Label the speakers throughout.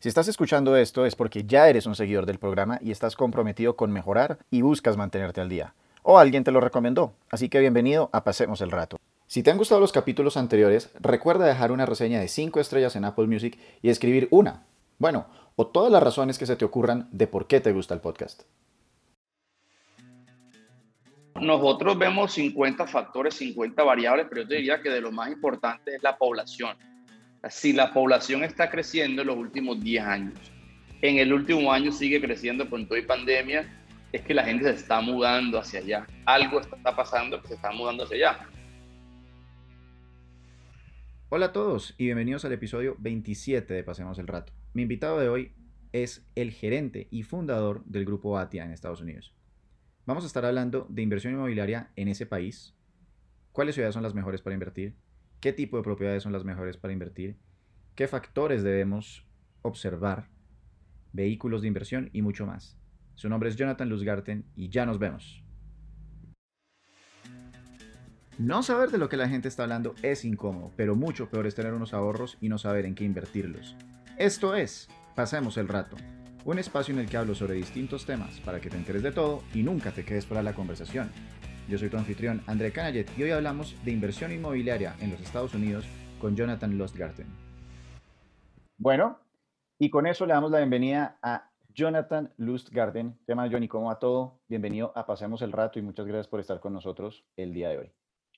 Speaker 1: Si estás escuchando esto es porque ya eres un seguidor del programa y estás comprometido con mejorar y buscas mantenerte al día. O alguien te lo recomendó, así que bienvenido a Pasemos el Rato. Si te han gustado los capítulos anteriores, recuerda dejar una reseña de 5 estrellas en Apple Music y escribir una, bueno, o todas las razones que se te ocurran de por qué te gusta el podcast.
Speaker 2: Nosotros vemos 50 factores, 50 variables, pero yo diría que de lo más importante es la población. Si la población está creciendo en los últimos 10 años, en el último año sigue creciendo con toda pandemia, es que la gente se está mudando hacia allá. Algo está pasando que se está mudando hacia allá.
Speaker 1: Hola a todos y bienvenidos al episodio 27 de Pasemos el Rato. Mi invitado de hoy es el gerente y fundador del grupo ATIA en Estados Unidos. Vamos a estar hablando de inversión inmobiliaria en ese país, cuáles ciudades son las mejores para invertir, qué tipo de propiedades son las mejores para invertir, qué factores debemos observar, vehículos de inversión y mucho más. Su nombre es Jonathan Luzgarten y ya nos vemos. No saber de lo que la gente está hablando es incómodo, pero mucho peor es tener unos ahorros y no saber en qué invertirlos. Esto es, pasemos el rato un espacio en el que hablo sobre distintos temas para que te enteres de todo y nunca te quedes fuera de la conversación. Yo soy tu anfitrión André Canayet y hoy hablamos de inversión inmobiliaria en los Estados Unidos con Jonathan Lustgarten. Bueno, y con eso le damos la bienvenida a Jonathan Lustgarten. Tema Johnny, ¿cómo va todo? Bienvenido a Pasemos el Rato y muchas gracias por estar con nosotros el día de hoy.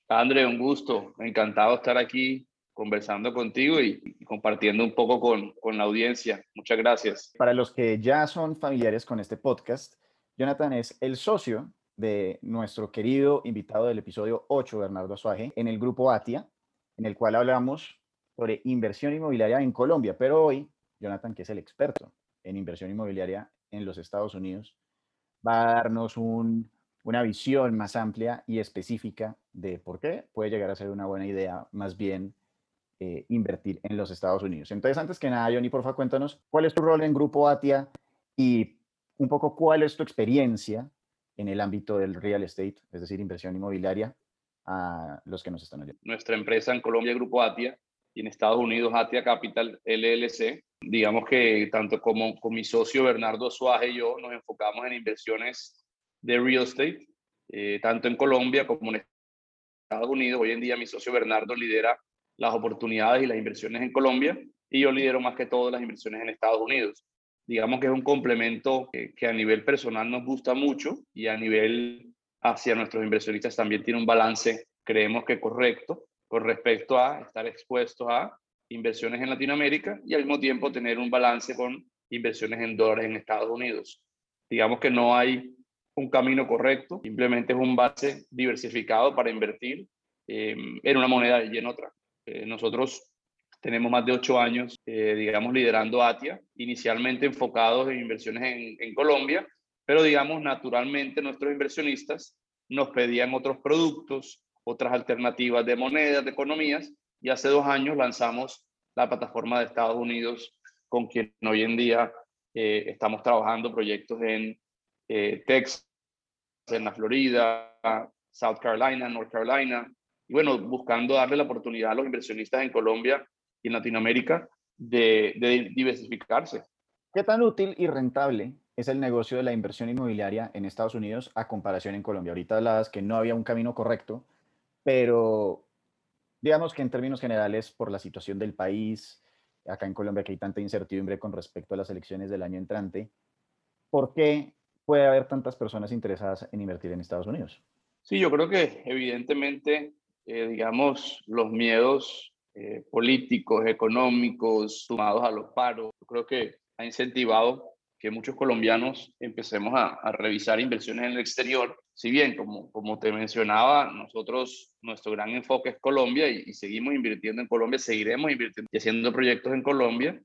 Speaker 2: André, un gusto. Encantado de estar aquí conversando contigo y, compartiendo un poco con, con, la audiencia. Muchas gracias.
Speaker 1: Para los que ya son familiares con este podcast, Jonathan es el socio de nuestro querido invitado del episodio 8, Bernardo Azuaje, en el grupo ATIA, en el cual hablamos sobre inversión inmobiliaria en Colombia. Pero hoy, Jonathan, que es el experto en inversión inmobiliaria en los Estados Unidos, va a darnos un, una visión más amplia y específica de por qué puede llegar a ser una buena idea más bien eh, invertir en los Estados Unidos. Entonces, antes que nada, Johnny, porfa, cuéntanos cuál es tu rol en Grupo Atia y un poco cuál es tu experiencia en el ámbito del real estate, es decir, inversión inmobiliaria, a los que nos están oyendo.
Speaker 2: Nuestra empresa en Colombia, Grupo Atia, y en Estados Unidos, Atia Capital LLC. Digamos que tanto como con mi socio Bernardo Suárez y yo nos enfocamos en inversiones de real estate, eh, tanto en Colombia como en Estados Unidos. Hoy en día mi socio Bernardo lidera las oportunidades y las inversiones en Colombia y yo lidero más que todo las inversiones en Estados Unidos. Digamos que es un complemento que, a nivel personal nos gusta mucho y a nivel hacia nuestros inversionistas también tiene un balance, creemos que correcto, con respecto a estar expuestos a inversiones en Latinoamérica y al mismo tiempo tener un balance con inversiones en dólares en Estados Unidos. Digamos que no hay un camino correcto, simplemente es un base diversificado para invertir eh, en una moneda y en otra. Eh, nosotros tenemos más de ocho años, eh, digamos, liderando ATIA, inicialmente enfocados en inversiones en, en, Colombia, pero digamos, naturalmente nuestros inversionistas nos pedían otros productos, otras alternativas de monedas, de economías, y hace dos años lanzamos la plataforma de Estados Unidos con quien hoy en día eh, estamos trabajando proyectos en Texas, en la Florida, South Carolina, North Carolina, y bueno, buscando darle la oportunidad a los inversionistas en Colombia y en Latinoamérica de, diversificarse.
Speaker 1: ¿Qué tan útil y rentable es el negocio de la inversión inmobiliaria en Estados Unidos a comparación en Colombia? Ahorita hablabas que no había un camino correcto, pero digamos que en términos generales, por la situación del país, acá en Colombia que hay tanta incertidumbre con respecto a las elecciones del año entrante, ¿por qué puede haber tantas personas interesadas en invertir en Estados Unidos?
Speaker 2: Sí, yo creo que evidentemente eh, digamos, los miedos eh, políticos, económicos, sumados a los paros, creo que ha incentivado que muchos colombianos empecemos a, revisar inversiones en el exterior. Si bien, como, como te mencionaba, nosotros, nuestro gran enfoque es Colombia y, y seguimos invirtiendo en Colombia, seguiremos invirtiendo y haciendo proyectos en Colombia.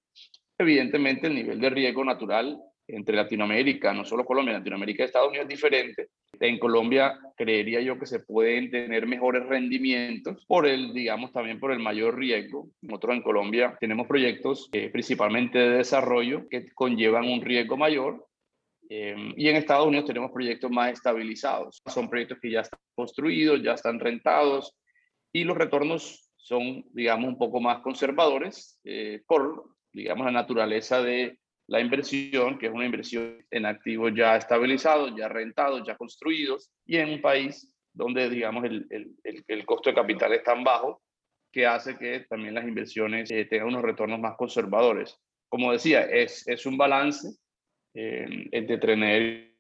Speaker 2: Evidentemente, el nivel de riesgo natural entre Latinoamérica, no solo Colombia, Latinoamérica y Estados Unidos es diferente. En Colombia creería yo que se pueden tener mejores rendimientos por el, digamos, también por el mayor riesgo. Nosotros en Colombia tenemos proyectos eh, principalmente de desarrollo que conllevan un riesgo mayor em, y en Estados Unidos tenemos proyectos más estabilizados. Son proyectos que ya están construidos, ya están rentados y los retornos son, digamos, un poco más conservadores eh, por digamos, la naturaleza de la inversión, que es una inversión en activos ya estabilizados, ya rentados, ya construidos, y en un país donde, digamos, el, el, el, costo de capital es tan bajo que hace que también las inversiones eh, tengan unos retornos más conservadores. Como decía, es, es un balance eh, entre tener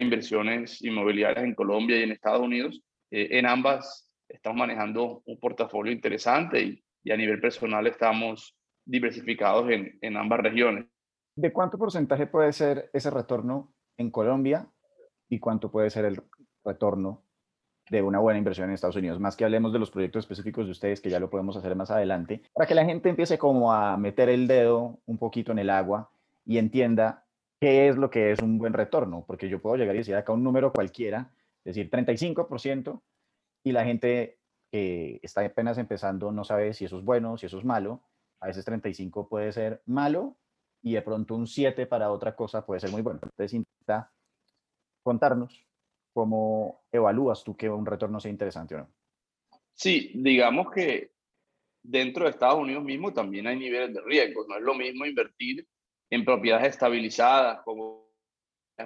Speaker 2: inversiones inmobiliarias en Colombia y en Estados Unidos. Eh, en ambas estamos manejando un portafolio interesante y, y a nivel personal estamos diversificados en, en ambas regiones.
Speaker 1: ¿De cuánto porcentaje puede ser ese retorno en Colombia y cuánto puede ser el retorno de una buena inversión en Estados Unidos? Más que hablemos de los proyectos específicos de ustedes, que ya lo podemos hacer más adelante, para que la gente empiece como a meter el dedo un poquito en el agua y entienda qué es lo que es un buen retorno, porque yo puedo llegar y decir acá un número cualquiera, decir, 35%, y la gente que está apenas empezando no sabe si eso es bueno, si eso es malo. A veces 35 puede ser malo y de pronto un 7 para otra cosa puede ser muy bueno. Entonces, intenta contarnos cómo evalúas tú que un retorno sea interesante o no.
Speaker 2: Sí, digamos que dentro de Estados Unidos mismo también hay niveles de riesgo. No es lo mismo invertir en propiedades estabilizadas como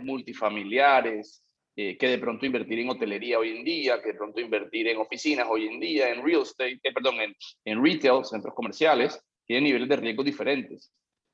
Speaker 2: multifamiliares, eh, que de pronto invertir en hotelería hoy en día, que de pronto invertir en oficinas hoy en día, en real estate, eh, perdón, en, en retail, centros comerciales, tiene niveles de riesgo diferentes.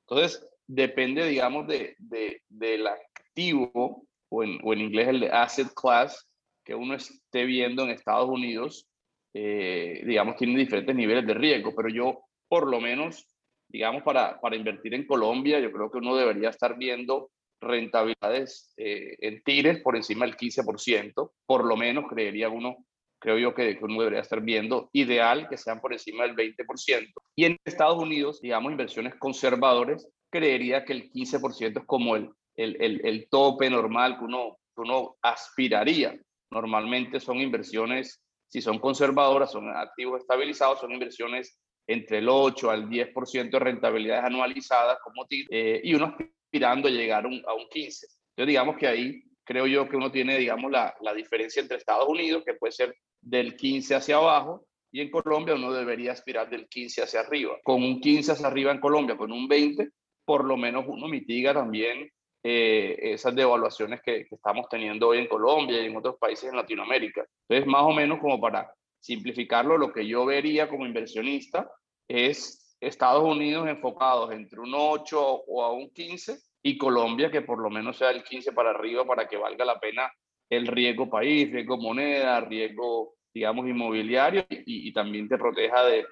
Speaker 2: Entonces, depende, digamos, de, de, del activo, o en, o en, inglés el de asset class, que uno esté viendo en Estados Unidos, eh, digamos, tiene diferentes niveles de riesgo, pero yo, por lo menos, digamos, para, para invertir en Colombia, yo creo que uno debería estar viendo rentabilidades eh, en tires por encima del 15%, por lo menos creería uno, creo yo que uno debería estar viendo, ideal que sean por encima del 20%. Y en Estados Unidos, digamos, inversiones conservadores, creería que el 15% es como el, el, el, tope normal que uno, que uno aspiraría. Normalmente son inversiones, si son conservadoras, son activos estabilizados, son inversiones entre el 8 al 10% de rentabilidades anualizadas como TIR, eh, y uno aspirando a llegar a un 15. Entonces, digamos que ahí creo yo que uno tiene, digamos, la, la diferencia entre Estados Unidos, que puede ser del 15 hacia abajo, y en Colombia uno debería aspirar del 15 hacia arriba. Con un 15 hacia arriba en Colombia, con un 20, por lo menos uno mitiga también eh, esas devaluaciones que, que, estamos teniendo hoy en Colombia y en otros países en Latinoamérica. Entonces, más o menos como para simplificarlo, lo que yo vería como inversionista es Estados Unidos enfocados entre un 8 o a un 15 y Colombia que por lo menos sea el 15 para arriba para que valga la pena el riesgo país, riesgo moneda, riesgo, digamos, inmobiliario y, y también te proteja de,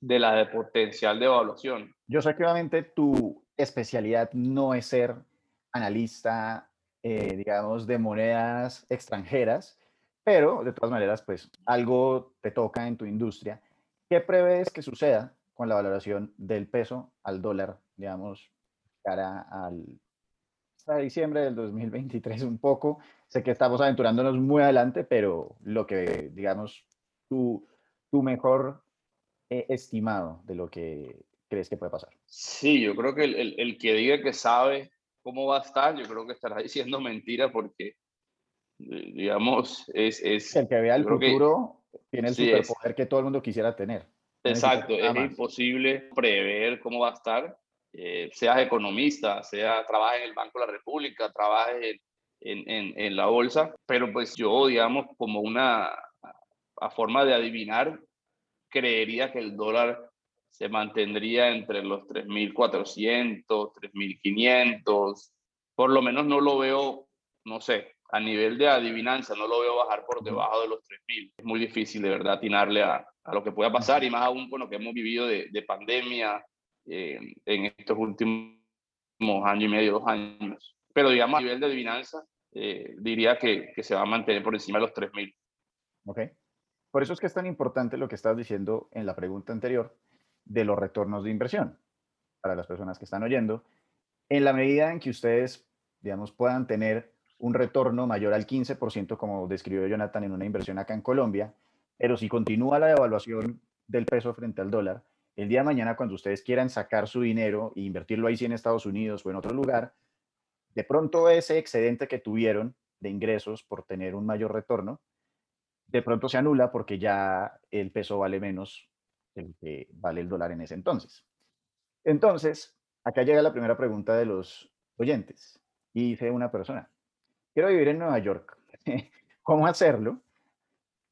Speaker 2: de la de potencial de evaluación.
Speaker 1: Yo sé que obviamente tu especialidad no es ser analista, eh, digamos, de monedas extranjeras, pero de todas maneras, pues algo te toca en tu industria. ¿Qué prevés que suceda con la valoración del peso al dólar, digamos, cara al hasta diciembre del 2023 un poco? Sé que estamos aventurándonos muy adelante, pero lo que, digamos, tu, tu mejor eh, estimado de lo que crees que puede pasar.
Speaker 2: Sí, yo creo que el, el, el que diga que sabe cómo va a estar, yo creo que estará diciendo mentira porque, digamos, es... es
Speaker 1: el que vea el futuro que, tiene el sí, superpoder es, que todo el mundo quisiera tener.
Speaker 2: Exacto, es imposible prever cómo va a estar, eh, seas economista, sea trabajes en el Banco de la República, trabajes en, en, en, la bolsa, pero pues yo, digamos, como una forma de adivinar, creería que el dólar se mantendría entre los 3.400, 3.500, por lo menos no lo veo, no sé, a nivel de adivinanza, no lo veo bajar por debajo de los 3.000. Es muy difícil de verdad atinarle a, a, lo que pueda pasar y más aún con lo que hemos vivido de, de pandemia eh, en estos últimos año y medio, dos años. Pero digamos, a nivel de adivinanza, eh, diría que, que, se va a mantener por encima de los 3.000.
Speaker 1: Ok. Por eso es que es tan importante lo que estás diciendo en la pregunta anterior, de los retornos de inversión para las personas que están oyendo. En la medida en que ustedes, digamos, puedan tener un retorno mayor al 15%, como describió Jonathan en una inversión acá en Colombia, pero si continúa la devaluación del peso frente al dólar, el día de mañana cuando ustedes quieran sacar su dinero e invertirlo ahí sí en Estados Unidos o en otro lugar, de pronto ese excedente que tuvieron de ingresos por tener un mayor retorno, de pronto se anula porque ya el peso vale menos el que vale el dólar en ese entonces. Entonces, acá llega la primera pregunta de los oyentes. Y dice una persona, quiero vivir en Nueva York. ¿Cómo hacerlo?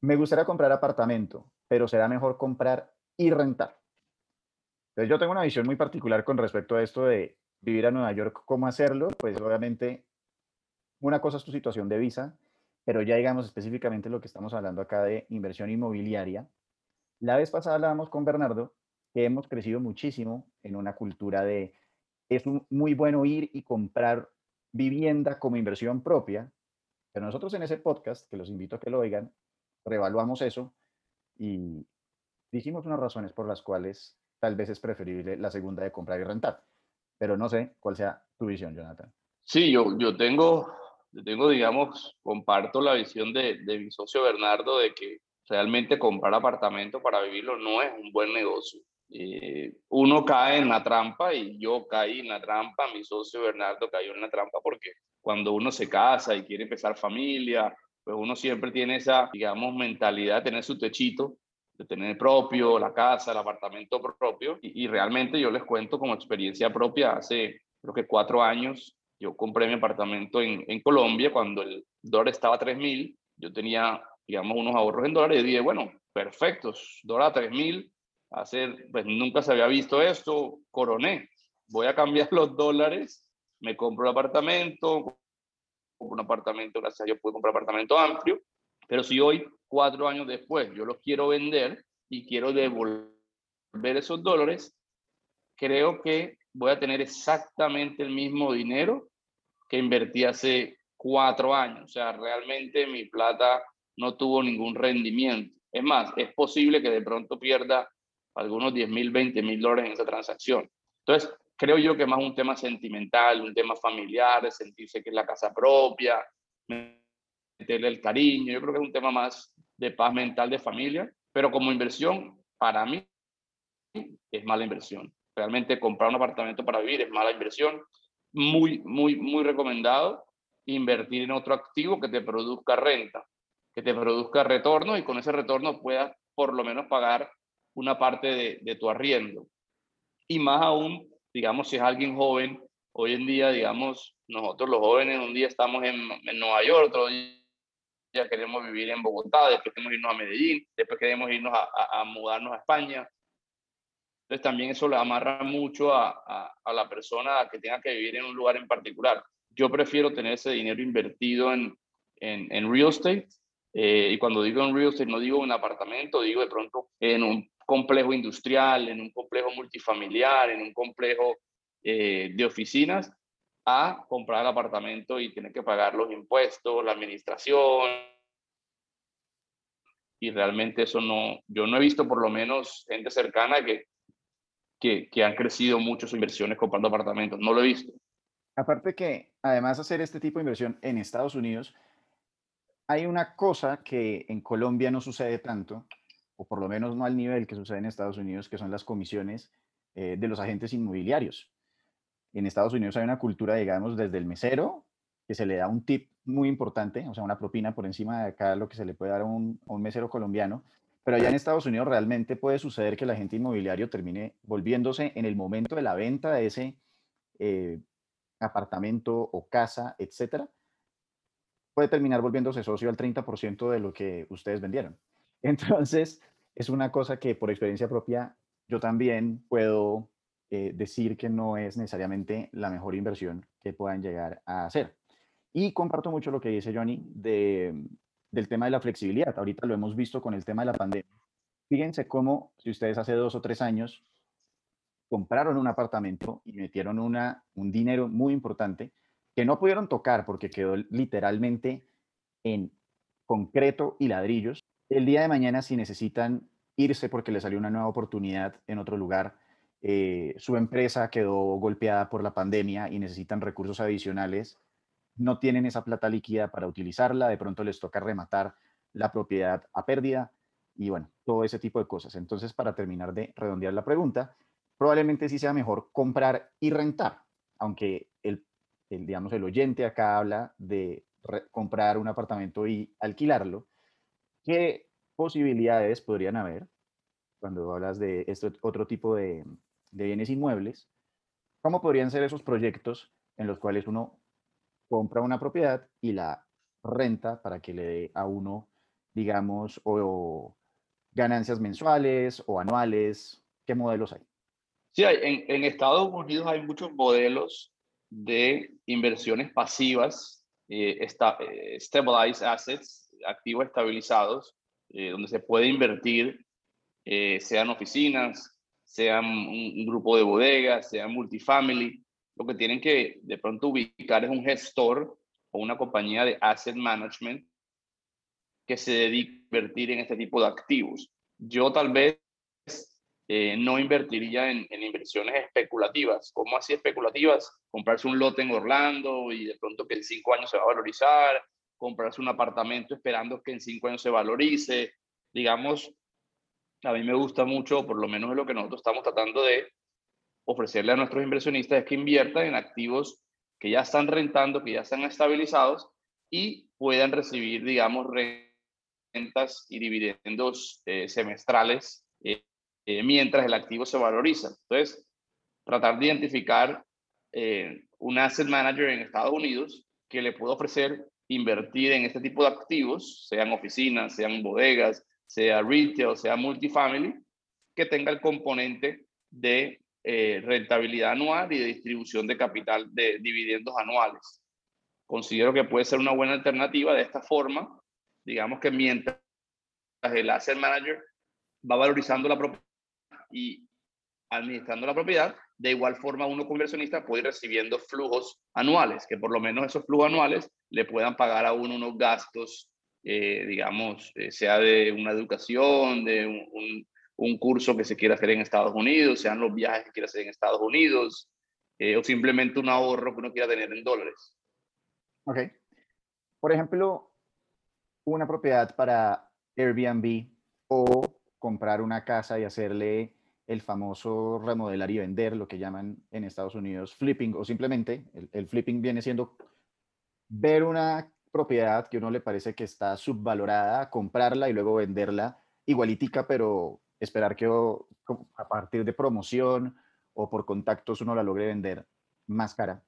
Speaker 1: Me gustaría comprar apartamento, pero será mejor comprar y rentar. Entonces yo tengo una visión muy particular con respecto a esto de vivir a Nueva York, cómo hacerlo. Pues obviamente una cosa es tu situación de visa, pero ya digamos específicamente lo que estamos hablando acá de inversión inmobiliaria. La vez pasada hablábamos con Bernardo que hemos crecido muchísimo en una cultura de es muy bueno ir y comprar vivienda como inversión propia, pero nosotros en ese podcast, que los invito a que lo oigan, reevaluamos eso y dijimos unas razones por las cuales tal vez es preferible la segunda de comprar y rentar. Pero no sé cuál sea tu visión, Jonathan.
Speaker 2: Sí, yo, yo tengo, yo tengo, digamos, comparto la visión de, de mi socio Bernardo de que realmente comprar apartamento para vivirlo no es un buen negocio. Eh, uno cae en la trampa y yo caí en la trampa, mi socio Bernardo cayó en la trampa porque cuando uno se casa y quiere empezar familia, pues uno siempre tiene esa, digamos, mentalidad de tener su techito, de tener propio, la casa, el apartamento propio. Y, realmente yo les cuento como experiencia propia, hace creo que cuatro años yo compré mi apartamento en, en Colombia cuando el dólar estaba a 3.000, yo tenía, digamos, unos ahorros en dólares y dije, bueno, perfectos, dólar a 3.000, hacer, pues nunca se había visto esto, coroné, voy a cambiar los dólares, me compro un apartamento, un apartamento, gracias a Dios pude comprar apartamento amplio, pero si hoy, cuatro años después, yo los quiero vender y quiero devolver esos dólares, creo que voy a tener exactamente el mismo dinero que invertí hace cuatro años. O sea, realmente mi plata no tuvo ningún rendimiento. Es más, es posible que de pronto pierda algunos 10 mil, 20 mil dólares en esa transacción. Entonces, creo yo que más un tema sentimental, un tema familiar, sentirse que es la casa propia, meterle el cariño, yo creo que es un tema más de paz mental de familia, pero como inversión, para mí, es mala inversión. Realmente comprar un apartamento para vivir es mala inversión. Muy, muy, muy recomendado invertir en otro activo que te produzca renta, que te produzca retorno y con ese retorno puedas por lo menos pagar una parte de, tu arriendo. Y más aún, digamos, si es alguien joven, hoy en día, digamos, nosotros los jóvenes un día estamos en, Nueva York, otro día queremos vivir en Bogotá, después queremos irnos a Medellín, después queremos irnos a, mudarnos a España. Entonces también eso le amarra mucho a, la persona que tenga que vivir en un lugar en particular. Yo prefiero tener ese dinero invertido en, en, real estate. Eh, y cuando digo en real estate, no digo un apartamento, digo de pronto en un complejo industrial, en un complejo multifamiliar, en un complejo eh, de oficinas, a comprar el apartamento y tener que pagar los impuestos, la administración. Y realmente eso no, yo no he visto por lo menos gente cercana que, que, que han crecido mucho sus inversiones comprando apartamentos. No lo he visto.
Speaker 1: Aparte que, además de hacer este tipo de inversión en Estados Unidos, hay una cosa que en Colombia no sucede tanto, o por lo menos no al nivel que sucede en Estados Unidos, que son las comisiones eh, de los agentes inmobiliarios. En Estados Unidos hay una cultura, digamos, desde el mesero, que se le da un tip muy importante, o sea, una propina por encima de acá lo que se le puede dar a un, mesero colombiano, pero allá en Estados Unidos realmente puede suceder que el agente inmobiliario termine volviéndose en el momento de la venta de ese eh, apartamento o casa, etcétera, puede terminar volviéndose socio al 30% de lo que ustedes vendieron. Entonces, es una cosa que por experiencia propia yo también puedo eh, decir que no es necesariamente la mejor inversión que puedan llegar a hacer. Y comparto mucho lo que dice Johnny de, del tema de la flexibilidad. Ahorita lo hemos visto con el tema de la pandemia. Fíjense cómo si ustedes hace dos o tres años compraron un apartamento y metieron una, un dinero muy importante que no pudieron tocar porque quedó literalmente en concreto y ladrillos, el día de mañana si necesitan irse porque les salió una nueva oportunidad en otro lugar, eh, su empresa quedó golpeada por la pandemia y necesitan recursos adicionales, no tienen esa plata líquida para utilizarla, de pronto les toca rematar la propiedad a pérdida y bueno, todo ese tipo de cosas. Entonces, para terminar de redondear la pregunta, probablemente sí sea mejor comprar y rentar, aunque el, el digamos, el oyente acá habla de comprar un apartamento y alquilarlo, ¿Qué posibilidades podrían haber cuando hablas de este otro tipo de, bienes inmuebles ¿Cómo podrían ser esos proyectos en los cuales uno compra una propiedad y la renta para que le dé a uno, digamos, o, ganancias mensuales o anuales? ¿Qué modelos hay?
Speaker 2: Sí, en, en Estados Unidos hay muchos modelos de inversiones pasivas, eh, eh stabilized assets, activos estabilizados, eh, donde se puede invertir, eh, sean oficinas, sean un, grupo de bodegas, sean multifamily, lo que tienen que de pronto ubicar es un gestor o una compañía de asset management que se dedique a invertir en este tipo de activos. Yo tal vez eh, no invertiría en, en, inversiones especulativas. ¿Cómo así especulativas? Comprarse un lote en Orlando y de pronto que en cinco años se va a valorizar, comprarse un apartamento esperando que en cinco años se valorice. Digamos, a mí me gusta mucho, por lo menos es lo que nosotros estamos tratando de ofrecerle a nuestros inversionistas, es que inviertan en activos que ya están rentando, que ya están estabilizados y puedan recibir, digamos, rentas y dividendos eh, semestrales eh, eh, mientras el activo se valoriza. Entonces, tratar de identificar un asset manager en Estados Unidos que le pueda ofrecer invertir en este tipo de activos, sean oficinas, sean bodegas, sea retail, sea multifamily, que tenga el componente de eh, rentabilidad anual y de distribución de capital de dividendos anuales. Considero que puede ser una buena alternativa de esta forma, digamos que mientras el asset manager va valorizando la propiedad y administrando la propiedad, de igual forma uno como inversionista puede ir recibiendo flujos anuales, que por lo menos esos flujos anuales le puedan pagar a uno unos gastos eh, digamos, eh, sea de una educación, de un, un, curso que se quiera hacer en Estados Unidos, sean los viajes que quiera hacer en Estados Unidos, eh, o simplemente un ahorro que uno quiera tener en dólares.
Speaker 1: Ok. Por ejemplo, una propiedad para Airbnb o comprar una casa y hacerle el famoso remodelar y vender, lo que llaman en Estados Unidos flipping, o simplemente el, el flipping viene siendo ver una propiedad que uno le parece que está subvalorada, comprarla y luego venderla igualitica, pero esperar que a partir de promoción o por contactos uno la logre vender más cara.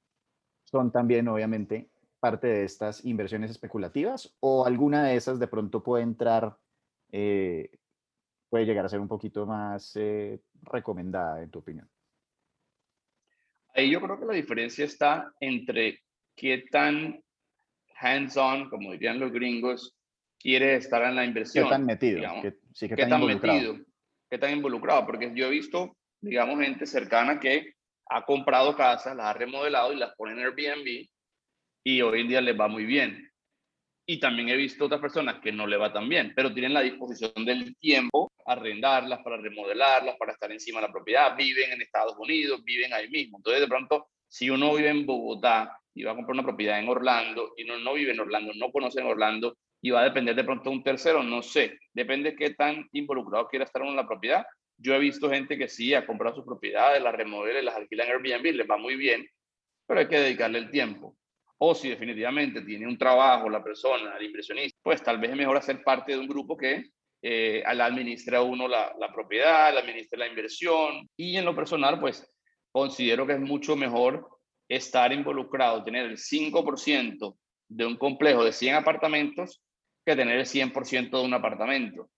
Speaker 1: Son también, obviamente, parte de estas inversiones especulativas o alguna de esas de pronto puede entrar, eh, puede llegar a ser un poquito más eh, recomendada, en tu opinión.
Speaker 2: Ahí yo creo que la diferencia está entre qué tan hands-on, como dirían los gringos, quiere estar en la inversión.
Speaker 1: ¿Qué tan metido?
Speaker 2: ¿Qué, sí, qué, tan, metido? ¿Qué tan involucrado? Porque yo he visto, digamos, gente cercana que ha comprado casas, las ha remodelado y las pone en Airbnb y hoy en día les va muy bien. Y también he visto otras personas que no le va tan bien, pero tienen la disposición del tiempo a arrendarlas, para remodelarlas, para estar encima de la propiedad, viven en Estados Unidos, viven ahí mismo. Entonces, de pronto, si uno vive en Bogotá y va a comprar una propiedad en Orlando y no, no vive en Orlando, no conoce en Orlando y va a depender de pronto de un tercero, no sé, depende de qué tan involucrado quiera estar uno en la propiedad. Yo he visto gente que sí ha comprado sus propiedades, las remodela las alquila en Airbnb, les va muy bien, pero hay que dedicarle el tiempo. O si definitivamente tiene un trabajo la persona, el impresionista, pues tal vez es mejor hacer parte de un grupo que eh, administra uno la, propiedad, administra la inversión. Y en lo personal, pues considero que es mucho mejor estar involucrado, tener el 5% de un complejo de 100 apartamentos que tener el 100% de un apartamento.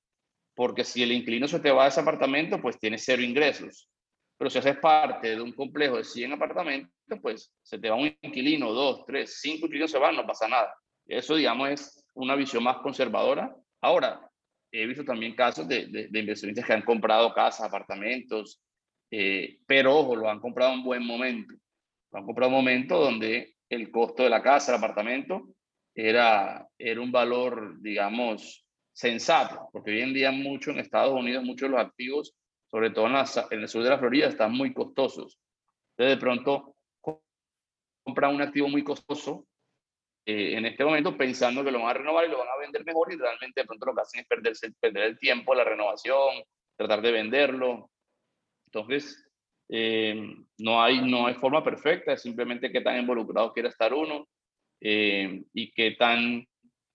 Speaker 2: Porque si el inquilino se te va a ese apartamento, pues tienes cero ingresos. Pero si haces parte de un complejo de 100 apartamentos, pues se te va un inquilino, dos, tres, cinco inquilinos se van, no pasa nada. Eso, digamos, es una visión más conservadora. Ahora, he visto también casos de, de, inversionistas que han comprado casas, apartamentos, eh, pero ojo, lo han comprado en buen momento han comprado un momento donde el costo de la casa, el apartamento, era, era un valor, digamos, sensato, porque hoy en día mucho en Estados Unidos, muchos de los activos, sobre todo en, en el sur de la Florida, están muy costosos. Entonces, de pronto, compran un activo muy costoso eh, en este momento pensando que lo van a renovar y lo van a vender mejor y realmente de pronto lo que hacen es perderse, perder el tiempo, la renovación, tratar de venderlo. Entonces, eh, no, hay, no hay forma perfecta, es simplemente qué tan involucrado quiere estar uno eh, y qué tan,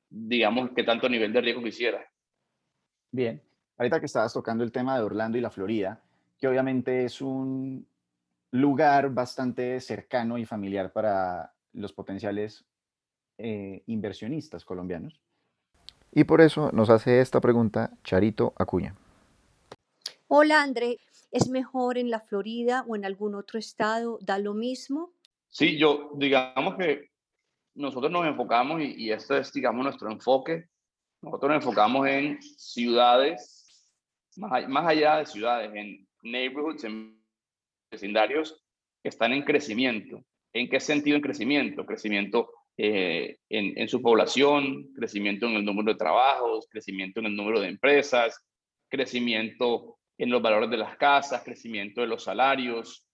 Speaker 2: digamos, qué tanto nivel de riesgo quisiera.
Speaker 1: Bien, ahorita que estabas tocando el tema de Orlando y la Florida, que obviamente es un, lugar bastante cercano y familiar para los potenciales eh, inversionistas colombianos. Y por eso nos hace esta pregunta Charito Acuña.
Speaker 3: Hola André, ¿es mejor en la Florida o en algún otro estado? ¿Da lo mismo?
Speaker 2: Sí, yo digamos que nosotros nos enfocamos y, y este es digamos nuestro enfoque. Nosotros nos enfocamos en ciudades, más, más allá de ciudades, en neighborhoods, en vecindarios que están en crecimiento. ¿En qué sentido en crecimiento? Crecimiento eh, en, su población, crecimiento en el número de trabajos, crecimiento en el número de empresas, crecimiento en los valores de las casas, crecimiento de los salarios.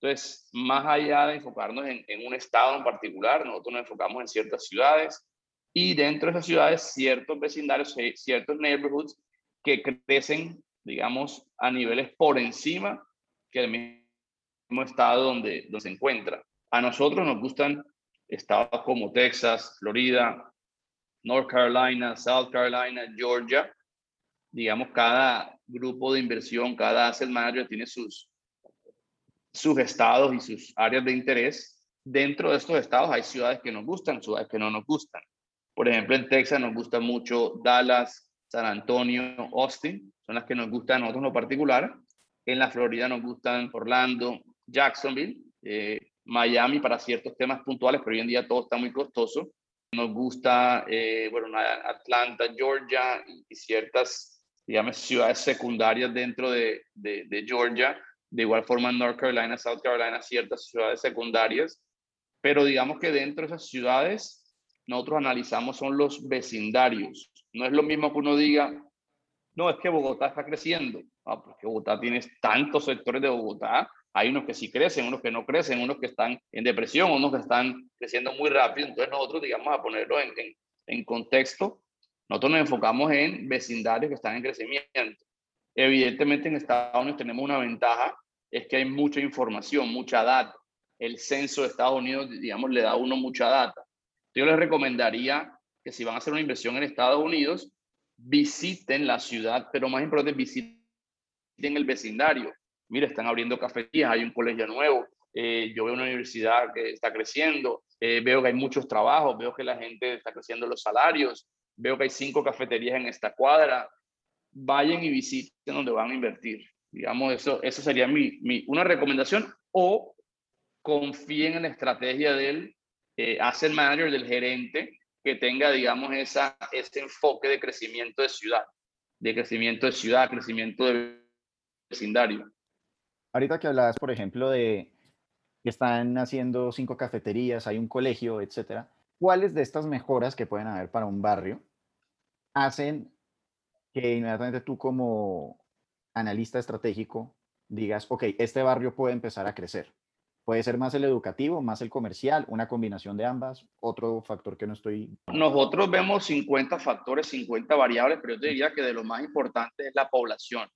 Speaker 2: Entonces, más allá de enfocarnos en, un estado en particular, nosotros nos enfocamos en ciertas ciudades y dentro de esas ciudades ciertos vecindarios, eh, ciertos neighborhoods que crecen, digamos, a niveles por encima que el mismo estado donde, donde se encuentra. A nosotros nos gustan estados como Texas, Florida, North Carolina, South Carolina, Georgia. Digamos, cada grupo de inversión, cada asset manager tiene sus, sus estados y sus áreas de interés. Dentro de estos estados hay ciudades que nos gustan, ciudades que no nos gustan. Por ejemplo, en Texas nos gusta mucho Dallas, San Antonio, Austin, son las que nos gustan a nosotros en lo particular. En la Florida nos gustan Orlando, Jacksonville, eh, Miami para ciertos temas puntuales, pero hoy en día todo está muy costoso. Nos gusta, eh, bueno, Atlanta, Georgia y ciertas, digamos, ciudades secundarias dentro de, de, Georgia. De igual forma, North Carolina, South Carolina, ciertas ciudades secundarias. Pero digamos que dentro de esas ciudades, nosotros analizamos son los vecindarios. No es lo mismo que uno diga, no, es que Bogotá está creciendo. Ah, porque Bogotá tiene tantos sectores de Bogotá hay unos que sí crecen, unos que no crecen, unos que están en depresión, unos que están creciendo muy rápido. Entonces nosotros, digamos, a ponerlo en, en, contexto, nosotros nos enfocamos en vecindarios que están en crecimiento. Evidentemente en Estados Unidos tenemos una ventaja, es que hay mucha información, mucha data. El censo de Estados Unidos, digamos, le da a uno mucha data. Yo les recomendaría que si van a hacer una inversión en Estados Unidos, visiten la ciudad, pero más importante, visiten el vecindario mira, están abriendo cafeterías, hay un colegio nuevo, eh, yo veo una universidad que está creciendo, eh, veo que hay muchos trabajos, veo que la gente está creciendo los salarios, veo que hay cinco cafeterías en esta cuadra, vayan y visiten donde van a invertir. Digamos, eso, eso sería mi, mi una recomendación o confíen en la estrategia del eh, asset manager, del gerente, que tenga, digamos, esa, ese enfoque de crecimiento de ciudad, de crecimiento de ciudad, crecimiento de vecindario.
Speaker 1: Ahorita que hablabas, por ejemplo, de que están haciendo cinco cafeterías, hay un colegio, etcétera, ¿cuáles de estas mejoras que pueden haber para un barrio hacen que inmediatamente tú como analista estratégico digas, ok, este barrio puede empezar a crecer? Puede ser más el educativo, más el comercial, una combinación de ambas, otro factor que no estoy...
Speaker 2: Nosotros vemos 50 factores, 50 variables, pero yo te diría que de lo más importante es la población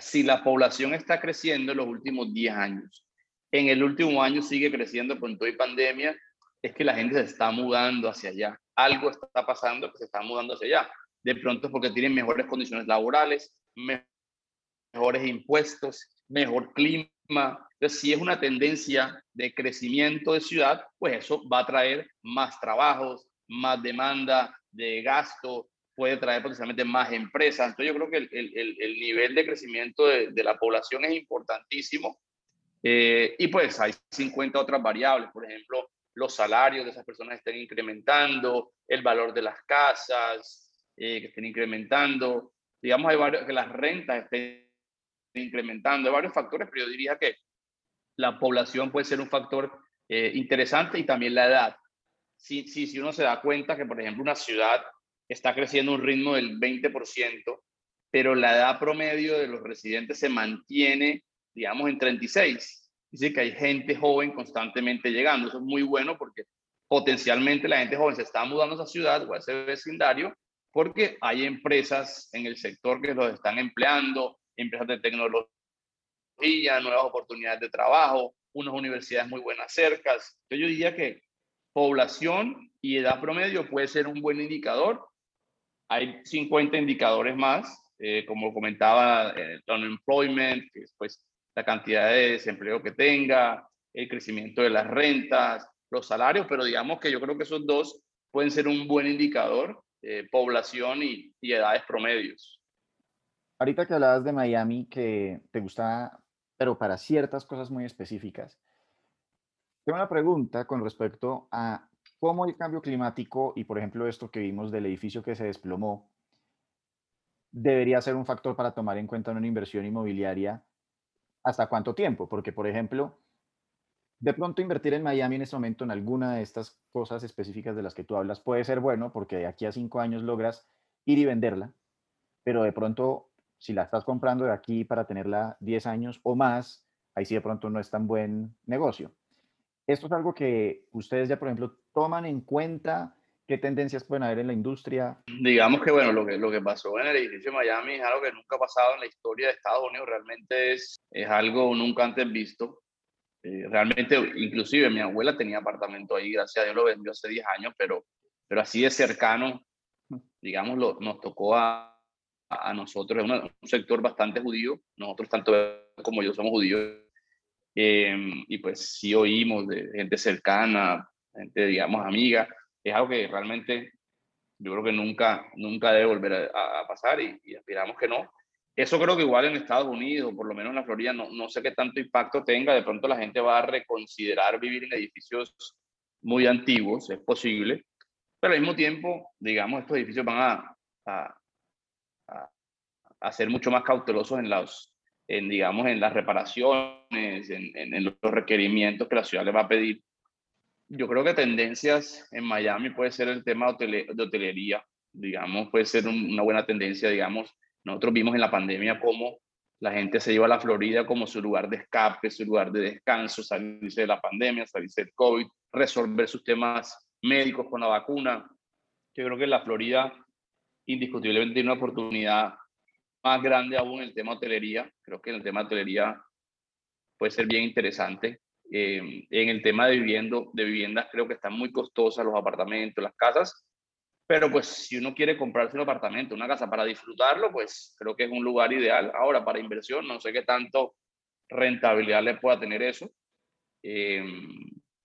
Speaker 2: si la población está creciendo en los últimos 10 años, en el último año sigue creciendo con todo y pandemia, es que la gente se está mudando hacia allá. Algo está pasando que se está mudando hacia allá. De pronto es porque tienen mejores condiciones laborales, mejores impuestos, mejor clima. Entonces, si es una tendencia de crecimiento de ciudad, pues eso va a traer más trabajos, más demanda de gasto, puede traer potencialmente más empresas. Entonces yo creo que el, el, nivel de crecimiento de, de, la población es importantísimo. Eh, y pues hay 50 otras variables, por ejemplo, los salarios de esas personas estén incrementando, el valor de las casas eh, que estén incrementando, digamos, hay varios, que las rentas estén incrementando, hay varios factores, pero yo diría que la población puede ser un factor eh, interesante y también la edad. Si, si, si uno se da cuenta que, por ejemplo, una ciudad está creciendo un ritmo del 20%, pero la edad promedio de los residentes se mantiene, digamos, en 36. Dice que hay gente joven constantemente llegando. Eso es muy bueno porque potencialmente la gente joven se está mudando a esa ciudad o a ese vecindario porque hay empresas en el sector que los están empleando, empresas de tecnología, nuevas oportunidades de trabajo, unas universidades muy buenas cercas. Entonces yo diría que población y edad promedio puede ser un buen indicador hay 50 indicadores más, eh, como comentaba, el eh, unemployment, que después la cantidad de desempleo que tenga, el crecimiento de las rentas, los salarios, pero digamos que yo creo que esos dos pueden ser un buen indicador, eh, población y, y edades promedios.
Speaker 1: Ahorita que hablabas de Miami, que te gusta, pero para ciertas cosas muy específicas, tengo una pregunta con respecto a cómo el cambio climático y, por ejemplo, esto que vimos del edificio que se desplomó, debería ser un factor para tomar en cuenta en una inversión inmobiliaria hasta cuánto tiempo, porque, por ejemplo, de pronto invertir en Miami en este momento en alguna de estas cosas específicas de las que tú hablas puede ser bueno, porque de aquí a cinco años logras ir y venderla, pero de pronto, si la estás comprando de aquí para tenerla 10 años o más, ahí sí de pronto no es tan buen negocio. ¿Esto es algo que ustedes ya, por ejemplo, toman en cuenta? ¿Qué tendencias pueden haber en la industria?
Speaker 2: Digamos que, bueno, lo que, lo que pasó en el edificio de Miami es algo que nunca ha pasado en la historia de Estados Unidos. Realmente es, es algo nunca antes visto. Eh, realmente, inclusive mi abuela tenía apartamento ahí, gracias a Dios lo vendió hace 10 años, pero, pero así de cercano, digamos, lo, nos tocó a, a nosotros, es un sector bastante judío, nosotros tanto como yo somos judíos, Em, y pues sí oímos de gente cercana, gente, digamos, amiga. Es algo que realmente yo creo que nunca, nunca debe volver a, pasar y, aspiramos que no. Eso creo que igual en Estados Unidos, por lo menos en la Florida, no, no sé qué tanto impacto tenga. De pronto la gente va a reconsiderar vivir en edificios muy antiguos, es posible. Pero al mismo tiempo, digamos, estos edificios van a, a, a, a ser mucho más cautelosos en los, en, digamos, en las reparaciones, en, en, los requerimientos que la ciudad le va a pedir. Yo creo que tendencias en Miami puede ser el tema de, hotelería, digamos, puede ser una buena tendencia, digamos. Nosotros vimos en la pandemia cómo la gente se iba a la Florida como su lugar de escape, su lugar de descanso, salirse de la pandemia, salirse del COVID, resolver sus temas médicos con la vacuna. Yo creo que la Florida indiscutiblemente tiene una oportunidad más grande aún el tema hotelería. Creo que en el tema hotelería puede ser bien interesante. Eh, en el tema de, viviendo, de viviendas creo que están muy costosas los apartamentos, las casas, pero pues si uno quiere comprarse un apartamento, una casa para disfrutarlo, pues creo que es un lugar ideal. Ahora, para inversión, no sé qué tanto rentabilidad le pueda tener eso. Eh,